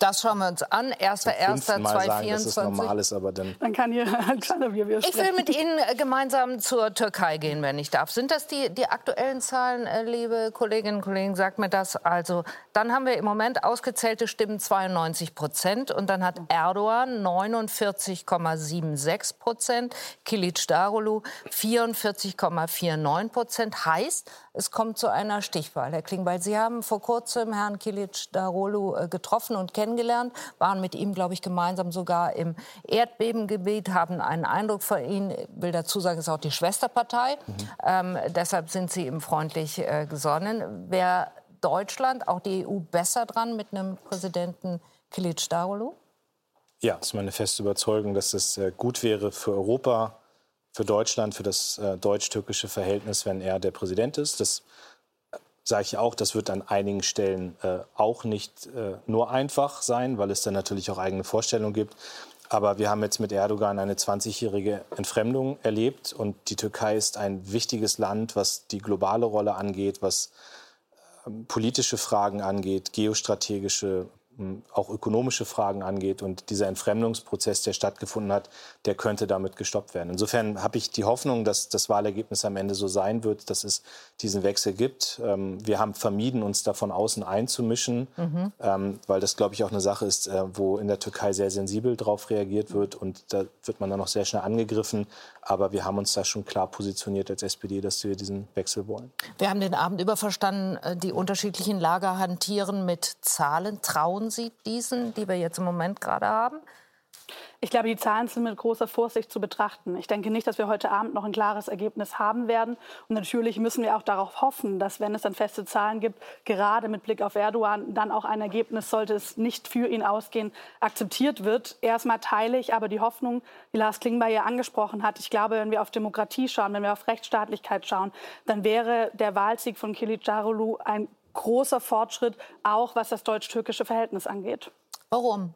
Das schauen wir uns an. 1.1.2024. dass es normal ist, aber dann. Kann hier Alexander Ich will mit Ihnen äh, gemeinsam zur Türkei gehen, wenn ich darf. Sind das die, die aktuellen Zahlen, äh, liebe Kolleginnen und Kollegen? Sagt mir das. Also, dann haben wir im Moment ausgezählte Stimmen 92 Prozent und dann hat Erdogan 49,76 Prozent, Kilic Darulu 44,49 Prozent. Heißt, es kommt zu einer Stichwahl, Herr Klingbeil. Sie haben vor kurzem Herrn Kilic Darulu äh, getroffen und kennengelernt, waren mit ihm, glaube ich, gemeinsam sogar im Erdbebengebiet, haben einen Eindruck von ihm. Ich will dazu sagen, es ist auch die Schwesterpartei. Mhm. Ähm, deshalb sind Sie ihm freundlich äh, gesonnen. Wäre Deutschland, auch die EU, besser dran mit einem Präsidenten Kilic Darulu? Ja, es ist meine feste Überzeugung, dass es äh, gut wäre für Europa, für Deutschland, für das äh, deutsch-türkische Verhältnis, wenn er der Präsident ist. Das äh, sage ich auch, das wird an einigen Stellen äh, auch nicht äh, nur einfach sein, weil es dann natürlich auch eigene Vorstellungen gibt. Aber wir haben jetzt mit Erdogan eine 20-jährige Entfremdung erlebt und die Türkei ist ein wichtiges Land, was die globale Rolle angeht, was ähm, politische Fragen angeht, geostrategische auch ökonomische Fragen angeht. Und dieser Entfremdungsprozess, der stattgefunden hat, der könnte damit gestoppt werden. Insofern habe ich die Hoffnung, dass das Wahlergebnis am Ende so sein wird, dass es diesen Wechsel gibt. Ähm, wir haben vermieden, uns da von außen einzumischen, mhm. Ähm, weil das, glaube ich, auch eine Sache ist, äh, wo in der Türkei sehr sensibel darauf reagiert wird. Und da wird man dann auch sehr schnell angegriffen. Aber wir haben uns da schon klar positioniert als SPD, dass wir diesen Wechsel wollen. Wir haben den Abend über verstanden, äh, die unterschiedlichen Lager hantieren mit Zahlen, trauen trauen Sie diesen, die wir jetzt im Moment gerade haben? Ich glaube, die Zahlen sind mit großer Vorsicht zu betrachten. Ich denke nicht, dass wir heute Abend noch ein klares Ergebnis haben werden. Und natürlich müssen wir auch darauf hoffen, dass, wenn es dann feste Zahlen gibt, gerade mit Blick auf Erdogan, dann auch ein Ergebnis, sollte es nicht für ihn ausgehen, akzeptiert wird. Erstmal teile ich aber die Hoffnung, die Lars Klingbeil ja angesprochen hat. Ich glaube, wenn wir auf Demokratie schauen, wenn wir auf Rechtsstaatlichkeit schauen, dann wäre der Wahlsieg von Kilic-Darulu ein großer Fortschritt, auch was das deutsch-türkische Verhältnis angeht. Warum?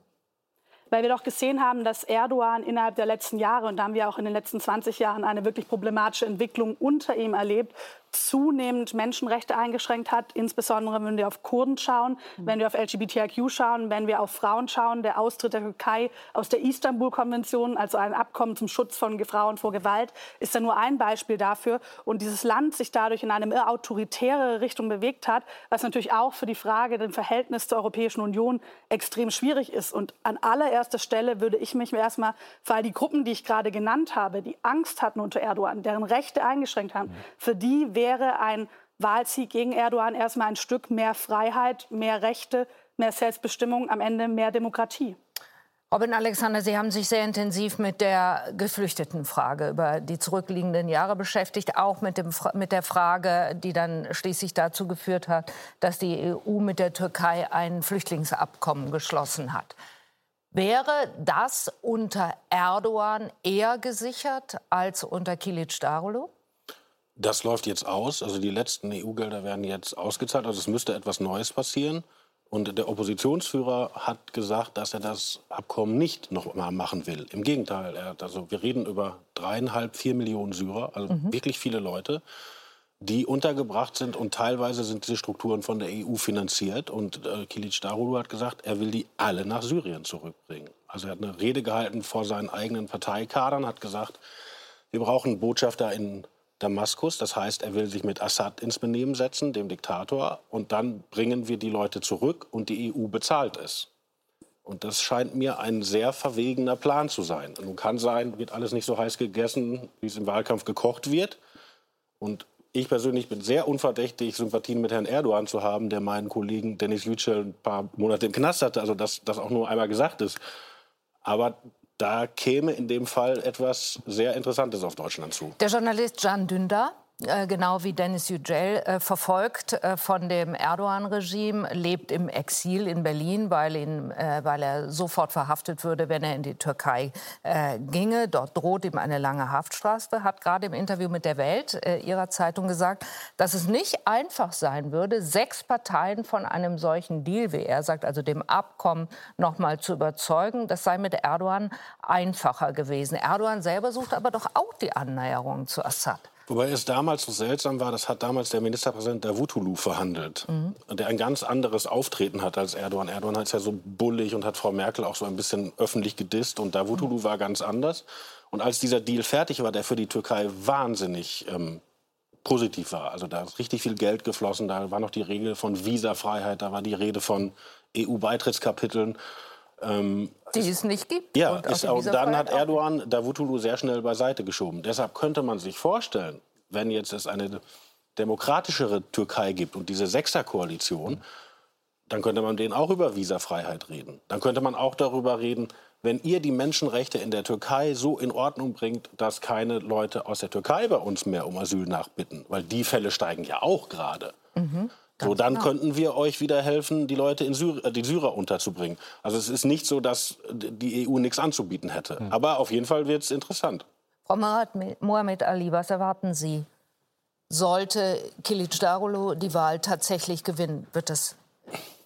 Weil wir doch gesehen haben, dass Erdogan innerhalb der letzten Jahre, und da haben wir auch in den letzten 20 Jahren eine wirklich problematische Entwicklung unter ihm erlebt, zunehmend Menschenrechte eingeschränkt hat, insbesondere wenn wir auf Kurden schauen, mhm. wenn wir auf LGBTIQ schauen, wenn wir auf Frauen schauen, der Austritt der Türkei aus der Istanbul-Konvention, also ein Abkommen zum Schutz von Frauen vor Gewalt, ist da nur ein Beispiel dafür. Und dieses Land sich dadurch in eine autoritäre Richtung bewegt hat, was natürlich auch für die Frage des Verhältnisses zur Europäischen Union extrem schwierig ist. Und an allererster Stelle würde ich mich erstmal für all die Gruppen, die ich gerade genannt habe, die Angst hatten unter Erdogan, deren Rechte eingeschränkt haben, mhm. für die wäre ein Wahlsieg gegen Erdogan erstmal ein Stück mehr Freiheit, mehr Rechte, mehr Selbstbestimmung, am Ende mehr Demokratie. Robin Alexander, Sie haben sich sehr intensiv mit der Geflüchtetenfrage über die zurückliegenden Jahre beschäftigt, auch mit, dem, mit der Frage, die dann schließlich dazu geführt hat, dass die EU mit der Türkei ein Flüchtlingsabkommen geschlossen hat. Wäre das unter Erdogan eher gesichert als unter Kilic Darulu? Das läuft jetzt aus. Also die letzten EU-Gelder werden jetzt ausgezahlt. Also es müsste etwas Neues passieren. Und der Oppositionsführer hat gesagt, dass er das Abkommen nicht noch mal machen will. Im Gegenteil, er also wir reden über dreieinhalb, vier Millionen Syrer, also mhm. wirklich viele Leute, die untergebracht sind und teilweise sind diese Strukturen von der EU finanziert. Und äh, Kilic Darulu hat gesagt, er will die alle nach Syrien zurückbringen. Also er hat eine Rede gehalten vor seinen eigenen Parteikadern, hat gesagt, wir brauchen Botschafter in Damaskus. Das heißt, er will sich mit Assad ins Benehmen setzen, dem Diktator, und dann bringen wir die Leute zurück und die EU bezahlt es. Und das scheint mir ein sehr verwegener Plan zu sein. Nun kann sein, wird alles nicht so heiß gegessen, wie es im Wahlkampf gekocht wird. Und ich persönlich bin sehr unverdächtig, Sympathien mit Herrn Erdogan zu haben, der meinen Kollegen Dennis Yücel ein paar Monate im Knast hatte. Also dass das auch nur einmal gesagt ist. Aber da käme in dem Fall etwas sehr Interessantes auf Deutschland zu. Der Journalist Can Dündar äh, genau wie Dennis Yücel, äh, verfolgt äh, von dem Erdogan-Regime, lebt im Exil in Berlin, weil, ihn, weil er sofort verhaftet würde, wenn er in die Türkei ginge. Dort droht ihm eine lange Haftstrafe, hat gerade im Interview mit der Welt, ihrer Zeitung, gesagt, dass es nicht einfach sein würde, sechs Parteien von einem solchen Deal, wie er sagt, also dem Abkommen, noch mal zu überzeugen. Das sei mit Erdogan einfacher gewesen. Erdogan selber sucht aber doch auch die Annäherung zu Assad. Wobei es damals so seltsam war, das hat damals der Ministerpräsident Davutoglu verhandelt, mhm. der ein ganz anderes Auftreten hat als Erdogan. Erdogan ist ja so bullig und hat Frau Merkel auch so ein bisschen öffentlich gedisst und Davutoglu mhm. war ganz anders. Und als dieser Deal fertig war, der für die Türkei wahnsinnig ähm, positiv war, also da ist richtig viel Geld geflossen, da war noch die Regel von Visafreiheit, da war die Rede von EU-Beitrittskapiteln. Ähm, die es nicht gibt. Ja, und, ist, und dann hat Erdogan Davutoglu sehr schnell beiseite geschoben. Deshalb könnte man sich vorstellen, wenn jetzt es eine demokratischere Türkei gibt und diese Sechserkoalition, dann könnte man denen auch über Visafreiheit reden. Dann könnte man auch darüber reden, wenn ihr die Menschenrechte in der Türkei so in Ordnung bringt, dass keine Leute aus der Türkei bei uns mehr um Asyl nachbitten, weil die Fälle steigen ja auch gerade. Mhm. So, dann genau. könnten wir euch wieder helfen, die Leute in Syr äh, die Syrer unterzubringen. Also es ist nicht so, dass die EU nichts anzubieten hätte. Mhm. Aber auf jeden Fall wird es interessant. Frau Mohamed Ali, was erwarten Sie? Sollte Kilic Darulu die Wahl tatsächlich gewinnen, wird es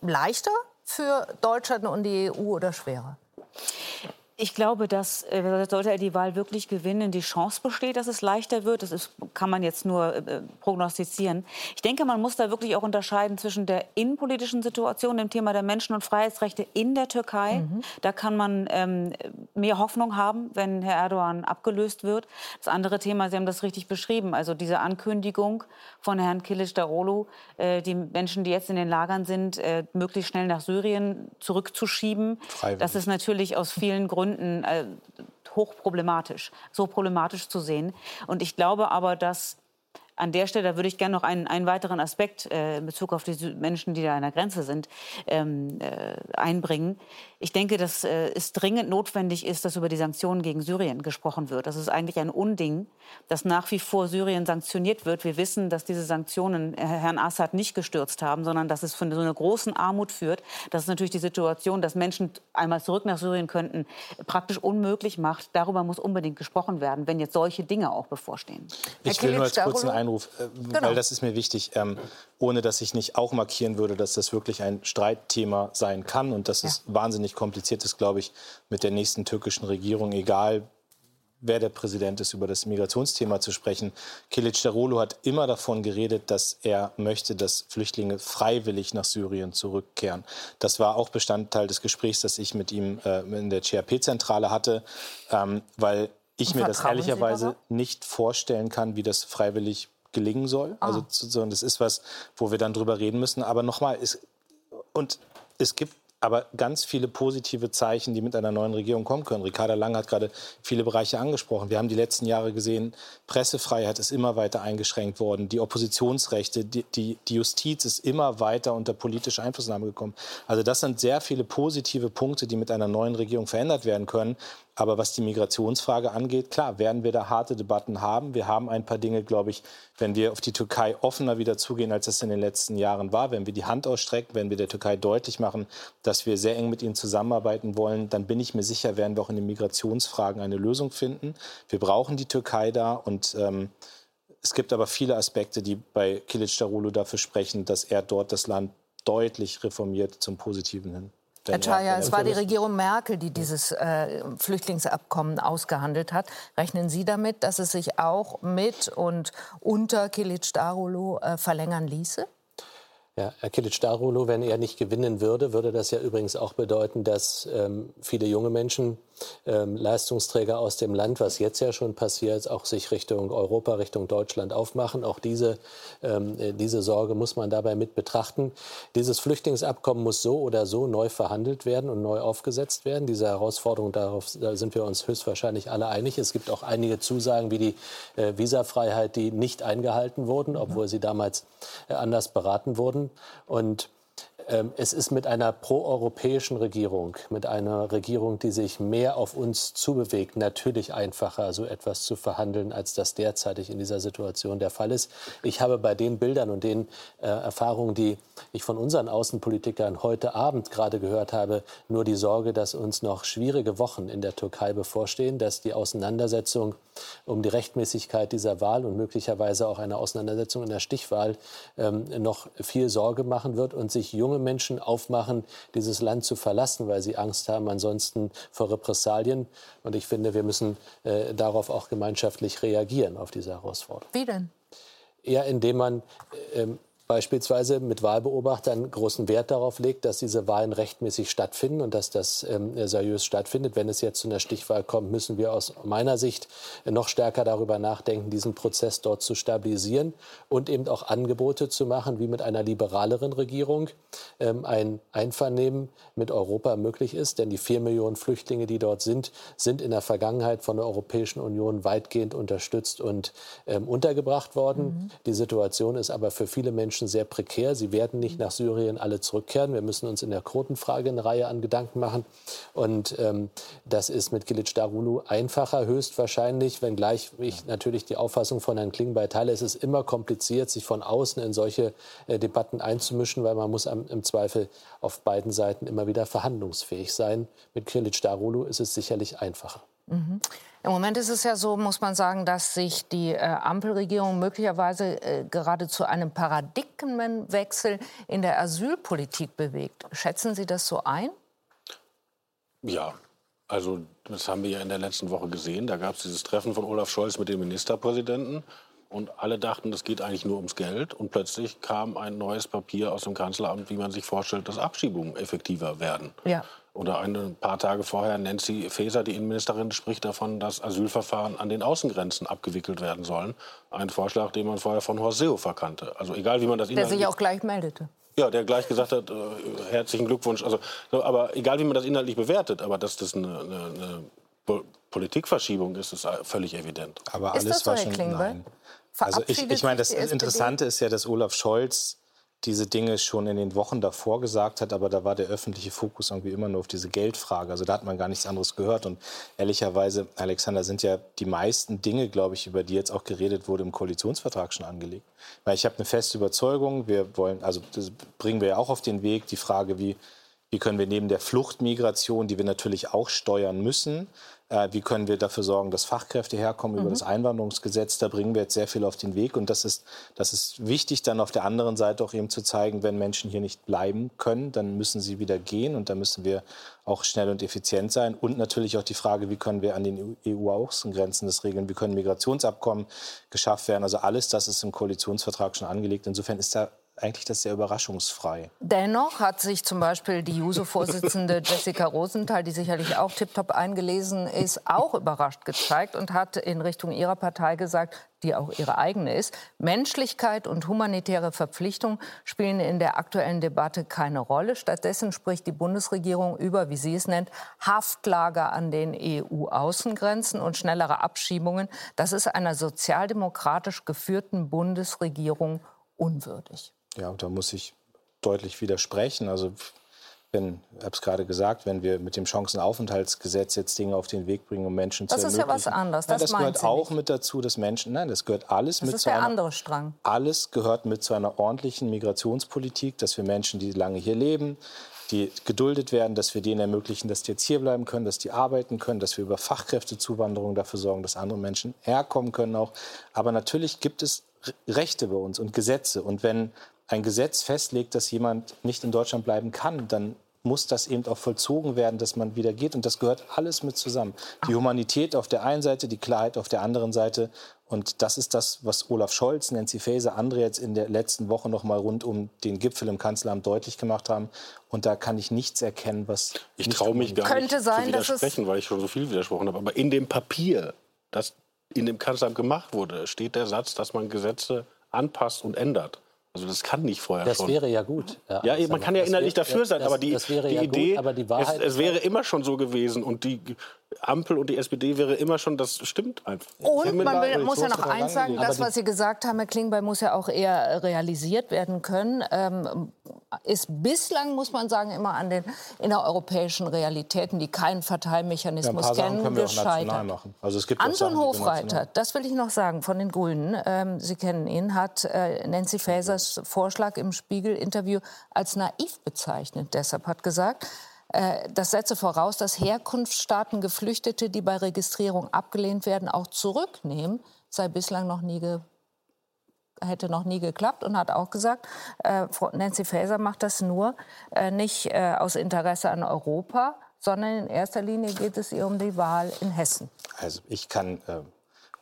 leichter für Deutschland und die EU oder schwerer? Ich glaube, dass äh, sollte er die Wahl wirklich gewinnen, die Chance besteht, dass es leichter wird. Das ist, kann man jetzt nur äh, prognostizieren. Ich denke, man muss da wirklich auch unterscheiden zwischen der innenpolitischen Situation, dem Thema der Menschen- und Freiheitsrechte in der Türkei. Mhm. Da kann man ähm, mehr Hoffnung haben, wenn Herr Erdogan abgelöst wird. Das andere Thema, Sie haben das richtig beschrieben, also diese Ankündigung von Herrn Kilic Darolu, äh, die Menschen, die jetzt in den Lagern sind, äh, möglichst schnell nach Syrien zurückzuschieben. Freiwillig. Das ist natürlich aus vielen Gründen Gründen äh, hochproblematisch, so problematisch zu sehen. Und ich glaube aber, dass an der Stelle würde ich gerne noch einen, einen weiteren Aspekt äh, in Bezug auf die Menschen, die da an der Grenze sind, ähm, äh, einbringen. Ich denke, dass äh, es dringend notwendig ist, dass über die Sanktionen gegen Syrien gesprochen wird. Das ist eigentlich ein Unding, dass nach wie vor Syrien sanktioniert wird. Wir wissen, dass diese Sanktionen äh, Herrn Assad nicht gestürzt haben, sondern dass es von so einer großen Armut führt. Das ist natürlich die Situation, dass Menschen einmal zurück nach Syrien könnten, praktisch unmöglich macht. Darüber muss unbedingt gesprochen werden, wenn jetzt solche Dinge auch bevorstehen. Ich will nur als kurzen Einruf, äh, genau. weil das ist mir wichtig, ähm, ohne dass ich nicht auch markieren würde, dass das wirklich ein Streitthema sein kann und dass ja. es wahnsinnig kompliziert ist, glaube ich, mit der nächsten türkischen Regierung, egal wer der Präsident ist, über das Migrationsthema zu sprechen. Kilic Darolo hat immer davon geredet, dass er möchte, dass Flüchtlinge freiwillig nach Syrien zurückkehren. Das war auch Bestandteil des Gesprächs, das ich mit ihm äh, in der CRP-Zentrale hatte, ähm, weil ich mir das ehrlicherweise nicht vorstellen kann, wie das freiwillig gelingen soll. Ah. Also so, das ist was, wo wir dann drüber reden müssen. Aber nochmal, und es gibt aber ganz viele positive Zeichen, die mit einer neuen Regierung kommen können. Ricarda Lang hat gerade viele Bereiche angesprochen. Wir haben die letzten Jahre gesehen, Pressefreiheit ist immer weiter eingeschränkt worden, die Oppositionsrechte, die, die, die Justiz ist immer weiter unter politische Einflussnahme gekommen. Also das sind sehr viele positive Punkte, die mit einer neuen Regierung verändert werden können. Aber was die Migrationsfrage angeht, klar, werden wir da harte Debatten haben. Wir haben ein paar Dinge, glaube ich, wenn wir auf die Türkei offener wieder zugehen, als das in den letzten Jahren war, wenn wir die Hand ausstrecken, wenn wir der Türkei deutlich machen, dass wir sehr eng mit ihnen zusammenarbeiten wollen, dann bin ich mir sicher, werden wir auch in den Migrationsfragen eine Lösung finden. Wir brauchen die Türkei da und ähm, es gibt aber viele Aspekte, die bei Kilic Darulu dafür sprechen, dass er dort das Land deutlich reformiert zum Positiven hin. Herr Chaya, es war die Regierung Merkel, die dieses äh, Flüchtlingsabkommen ausgehandelt hat. Rechnen Sie damit, dass es sich auch mit und unter Kilic Darulu äh, verlängern ließe? Ja, Herr Kilic Darulu, wenn er nicht gewinnen würde, würde das ja übrigens auch bedeuten, dass ähm, viele junge Menschen ähm, Leistungsträger aus dem Land, was jetzt ja schon passiert, auch sich Richtung Europa, Richtung Deutschland aufmachen. Auch diese, ähm, äh, diese Sorge muss man dabei mit betrachten. Dieses Flüchtlingsabkommen muss so oder so neu verhandelt werden und neu aufgesetzt werden. Diese Herausforderung, darauf da sind wir uns höchstwahrscheinlich alle einig. Es gibt auch einige Zusagen wie die äh, Visafreiheit, die nicht eingehalten wurden, obwohl sie damals äh, anders beraten wurden. Und es ist mit einer proeuropäischen Regierung, mit einer Regierung, die sich mehr auf uns zubewegt, natürlich einfacher, so etwas zu verhandeln, als das derzeitig in dieser Situation der Fall ist. Ich habe bei den Bildern und den äh, Erfahrungen, die ich von unseren Außenpolitikern heute Abend gerade gehört habe, nur die Sorge, dass uns noch schwierige Wochen in der Türkei bevorstehen, dass die Auseinandersetzung um die Rechtmäßigkeit dieser Wahl und möglicherweise auch eine Auseinandersetzung in der Stichwahl ähm, noch viel Sorge machen wird und sich junge junge Menschen aufmachen, dieses Land zu verlassen, weil sie Angst haben ansonsten vor Repressalien. Und ich finde, wir müssen äh, darauf auch gemeinschaftlich reagieren, auf diese Herausforderung. Wie denn? Ja, indem man ähm, beispielsweise mit Wahlbeobachtern großen Wert darauf legt, dass diese Wahlen rechtmäßig stattfinden und dass das ähm, seriös stattfindet. Wenn es jetzt zu einer Stichwahl kommt, müssen wir aus meiner Sicht noch stärker darüber nachdenken, diesen Prozess dort zu stabilisieren und eben auch Angebote zu machen, wie mit einer liberaleren Regierung ähm, ein Einvernehmen mit Europa möglich ist. Denn die vier Millionen Flüchtlinge, die dort sind, sind in der Vergangenheit von der Europäischen Union weitgehend unterstützt und ähm, untergebracht worden. Mhm. Die Situation ist aber für viele Menschen Menschen sehr prekär. Sie werden nicht nach Syrien alle zurückkehren. Wir müssen uns in der Quotenfrage eine Reihe an Gedanken machen. Und ähm, das ist mit Gilic Darulu einfacher, höchstwahrscheinlich, wenngleich ich natürlich die Auffassung von Herrn Klingbeil teile. Es ist immer kompliziert, sich von außen in solche äh, Debatten einzumischen, weil man muss am, im Zweifel auf beiden Seiten immer wieder verhandlungsfähig sein. Mit Gilic Darulu ist es sicherlich einfacher. Mhm. Im Moment ist es ja so, muss man sagen, dass sich die äh, Ampelregierung möglicherweise äh, gerade zu einem Paradigmenwechsel in der Asylpolitik bewegt. Schätzen Sie das so ein? Ja, also das haben wir ja in der letzten Woche gesehen. Da gab es dieses Treffen von Olaf Scholz mit dem Ministerpräsidenten. Und alle dachten, das geht eigentlich nur ums Geld. Und plötzlich kam ein neues Papier aus dem Kanzleramt, wie man sich vorstellt, dass Abschiebungen effektiver werden. Ja. Oder ein paar Tage vorher, Nancy Faeser, die Innenministerin, spricht davon, dass Asylverfahren an den Außengrenzen abgewickelt werden sollen. Ein Vorschlag, den man vorher von Horst Seehofer kannte. Also egal, wie man das Der sich auch gleich meldete. Ja, der gleich gesagt hat, äh, herzlichen Glückwunsch. Also, so, aber egal, wie man das inhaltlich bewertet, aber dass das eine, eine, eine Politikverschiebung ist, ist völlig evident. Aber alles ist das so, war schon, nein. Also ich, ich meine, das Interessante ist ja, dass Olaf Scholz diese Dinge schon in den Wochen davor gesagt hat, aber da war der öffentliche Fokus irgendwie immer nur auf diese Geldfrage. Also da hat man gar nichts anderes gehört. Und ehrlicherweise, Alexander, sind ja die meisten Dinge, glaube ich, über die jetzt auch geredet wurde, im Koalitionsvertrag schon angelegt. Weil ich habe eine feste Überzeugung, wir wollen, also das bringen wir ja auch auf den Weg, die Frage, wie, wie können wir neben der Fluchtmigration, die wir natürlich auch steuern müssen, äh, wie können wir dafür sorgen, dass Fachkräfte herkommen mhm. über das Einwanderungsgesetz. Da bringen wir jetzt sehr viel auf den Weg. Und das ist, das ist wichtig, dann auf der anderen Seite auch eben zu zeigen, wenn Menschen hier nicht bleiben können, dann müssen sie wieder gehen. Und da müssen wir auch schnell und effizient sein. Und natürlich auch die Frage, wie können wir an den EU-Außengrenzen das regeln? Wie können Migrationsabkommen geschafft werden? Also alles das ist im Koalitionsvertrag schon angelegt. Insofern ist da eigentlich das sehr überraschungsfrei. Dennoch hat sich zum Beispiel die JUSO-Vorsitzende Jessica Rosenthal, die sicherlich auch tiptop eingelesen ist, auch überrascht gezeigt und hat in Richtung ihrer Partei gesagt, die auch ihre eigene ist, Menschlichkeit und humanitäre Verpflichtung spielen in der aktuellen Debatte keine Rolle. Stattdessen spricht die Bundesregierung über, wie sie es nennt, Haftlager an den EU-Außengrenzen und schnellere Abschiebungen. Das ist einer sozialdemokratisch geführten Bundesregierung unwürdig. Ja, da muss ich deutlich widersprechen. Also wenn, ich habe es gerade gesagt, wenn wir mit dem Chancenaufenthaltsgesetz jetzt Dinge auf den Weg bringen, um Menschen das zu ermöglichen. Das ist ja was anderes. Das, das gehört auch mit dazu, dass Menschen, nein, das gehört alles das mit ist zu der einer, andere Strang. Alles gehört mit zu einer ordentlichen Migrationspolitik, dass wir Menschen, die lange hier leben, die geduldet werden, dass wir denen ermöglichen, dass die jetzt hier bleiben können, dass die arbeiten können, dass wir über Fachkräftezuwanderung dafür sorgen, dass andere Menschen herkommen können auch. Aber natürlich gibt es Rechte bei uns und Gesetze. Und wenn ein Gesetz festlegt, dass jemand nicht in Deutschland bleiben kann, dann muss das eben auch vollzogen werden, dass man wieder geht. Und das gehört alles mit zusammen. Die Humanität auf der einen Seite, die Klarheit auf der anderen Seite. Und das ist das, was Olaf Scholz, Nancy Faeser, andere jetzt in der letzten Woche noch mal rund um den Gipfel im Kanzleramt deutlich gemacht haben. Und da kann ich nichts erkennen, was ich traue mich gar nicht sein, zu widersprechen, weil ich schon so viel widersprochen habe. Aber in dem Papier, das in dem Kanzleramt gemacht wurde, steht der Satz, dass man Gesetze anpasst und ändert. Also das kann nicht vorher das schon. Das wäre ja gut. Ja, ja man kann ja innerlich wär, dafür sein, das, aber die, die ja Idee, gut, aber die Wahrheit es, es wäre immer schon so gewesen und die Ampel und die SPD wäre immer schon, das stimmt einfach. Und man will, muss ja noch eins sagen, das, was Sie gesagt haben, Herr Klingbeil, muss ja auch eher realisiert werden können. Ähm, ist bislang, muss man sagen, immer an den innereuropäischen Realitäten, die keinen Verteilmechanismus ja, kennen, gescheitert. Also es gibt Anton Sachen, Hofreiter, das will ich noch sagen, von den Grünen, ähm, Sie kennen ihn, hat äh, Nancy Fasers Vorschlag im Spiegel-Interview als naiv bezeichnet. Deshalb hat gesagt, das setze voraus, dass Herkunftsstaaten Geflüchtete, die bei Registrierung abgelehnt werden, auch zurücknehmen, sei bislang noch nie hätte noch nie geklappt und hat auch gesagt, äh, Nancy Faeser macht das nur äh, nicht äh, aus Interesse an Europa, sondern in erster Linie geht es ihr um die Wahl in Hessen. Also ich kann äh,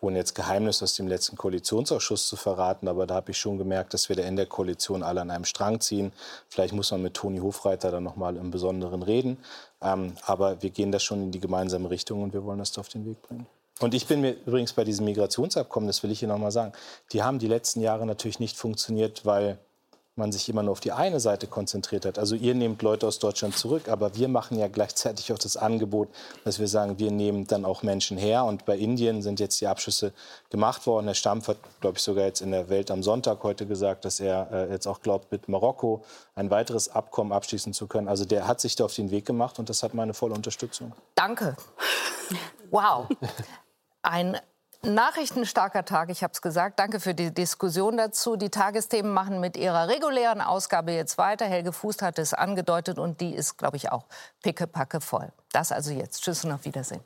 ohne jetzt Geheimnis aus dem letzten Koalitionsausschuss zu verraten, aber da habe ich schon gemerkt, dass wir da in der Koalition alle an einem Strang ziehen. Vielleicht muss man mit Toni Hofreiter dann noch mal im Besonderen reden, ähm, aber wir gehen da schon in die gemeinsame Richtung und wir wollen das da auf den Weg bringen. Und ich bin mir übrigens bei diesem Migrationsabkommen, das will ich hier noch mal sagen, die haben die letzten Jahre natürlich nicht funktioniert, weil man sich immer nur auf die eine Seite konzentriert hat. Also ihr nehmt Leute aus Deutschland zurück, aber wir machen ja gleichzeitig auch das Angebot, dass wir sagen, wir nehmen dann auch Menschen her. Und bei Indien sind jetzt die Abschüsse gemacht worden. Herr Stampf hat, glaube ich, sogar jetzt in der Welt am Sonntag heute gesagt, dass er äh, jetzt auch glaubt, mit Marokko ein weiteres Abkommen abschließen zu können. Also der hat sich da auf den Weg gemacht und das hat meine volle Unterstützung. Danke. Wow. Ein Nachrichtenstarker Tag, ich habe es gesagt. Danke für die Diskussion dazu. Die Tagesthemen machen mit ihrer regulären Ausgabe jetzt weiter. Helge Fuß hat es angedeutet und die ist, glaube ich, auch pickepacke voll. Das also jetzt. Tschüss und auf Wiedersehen.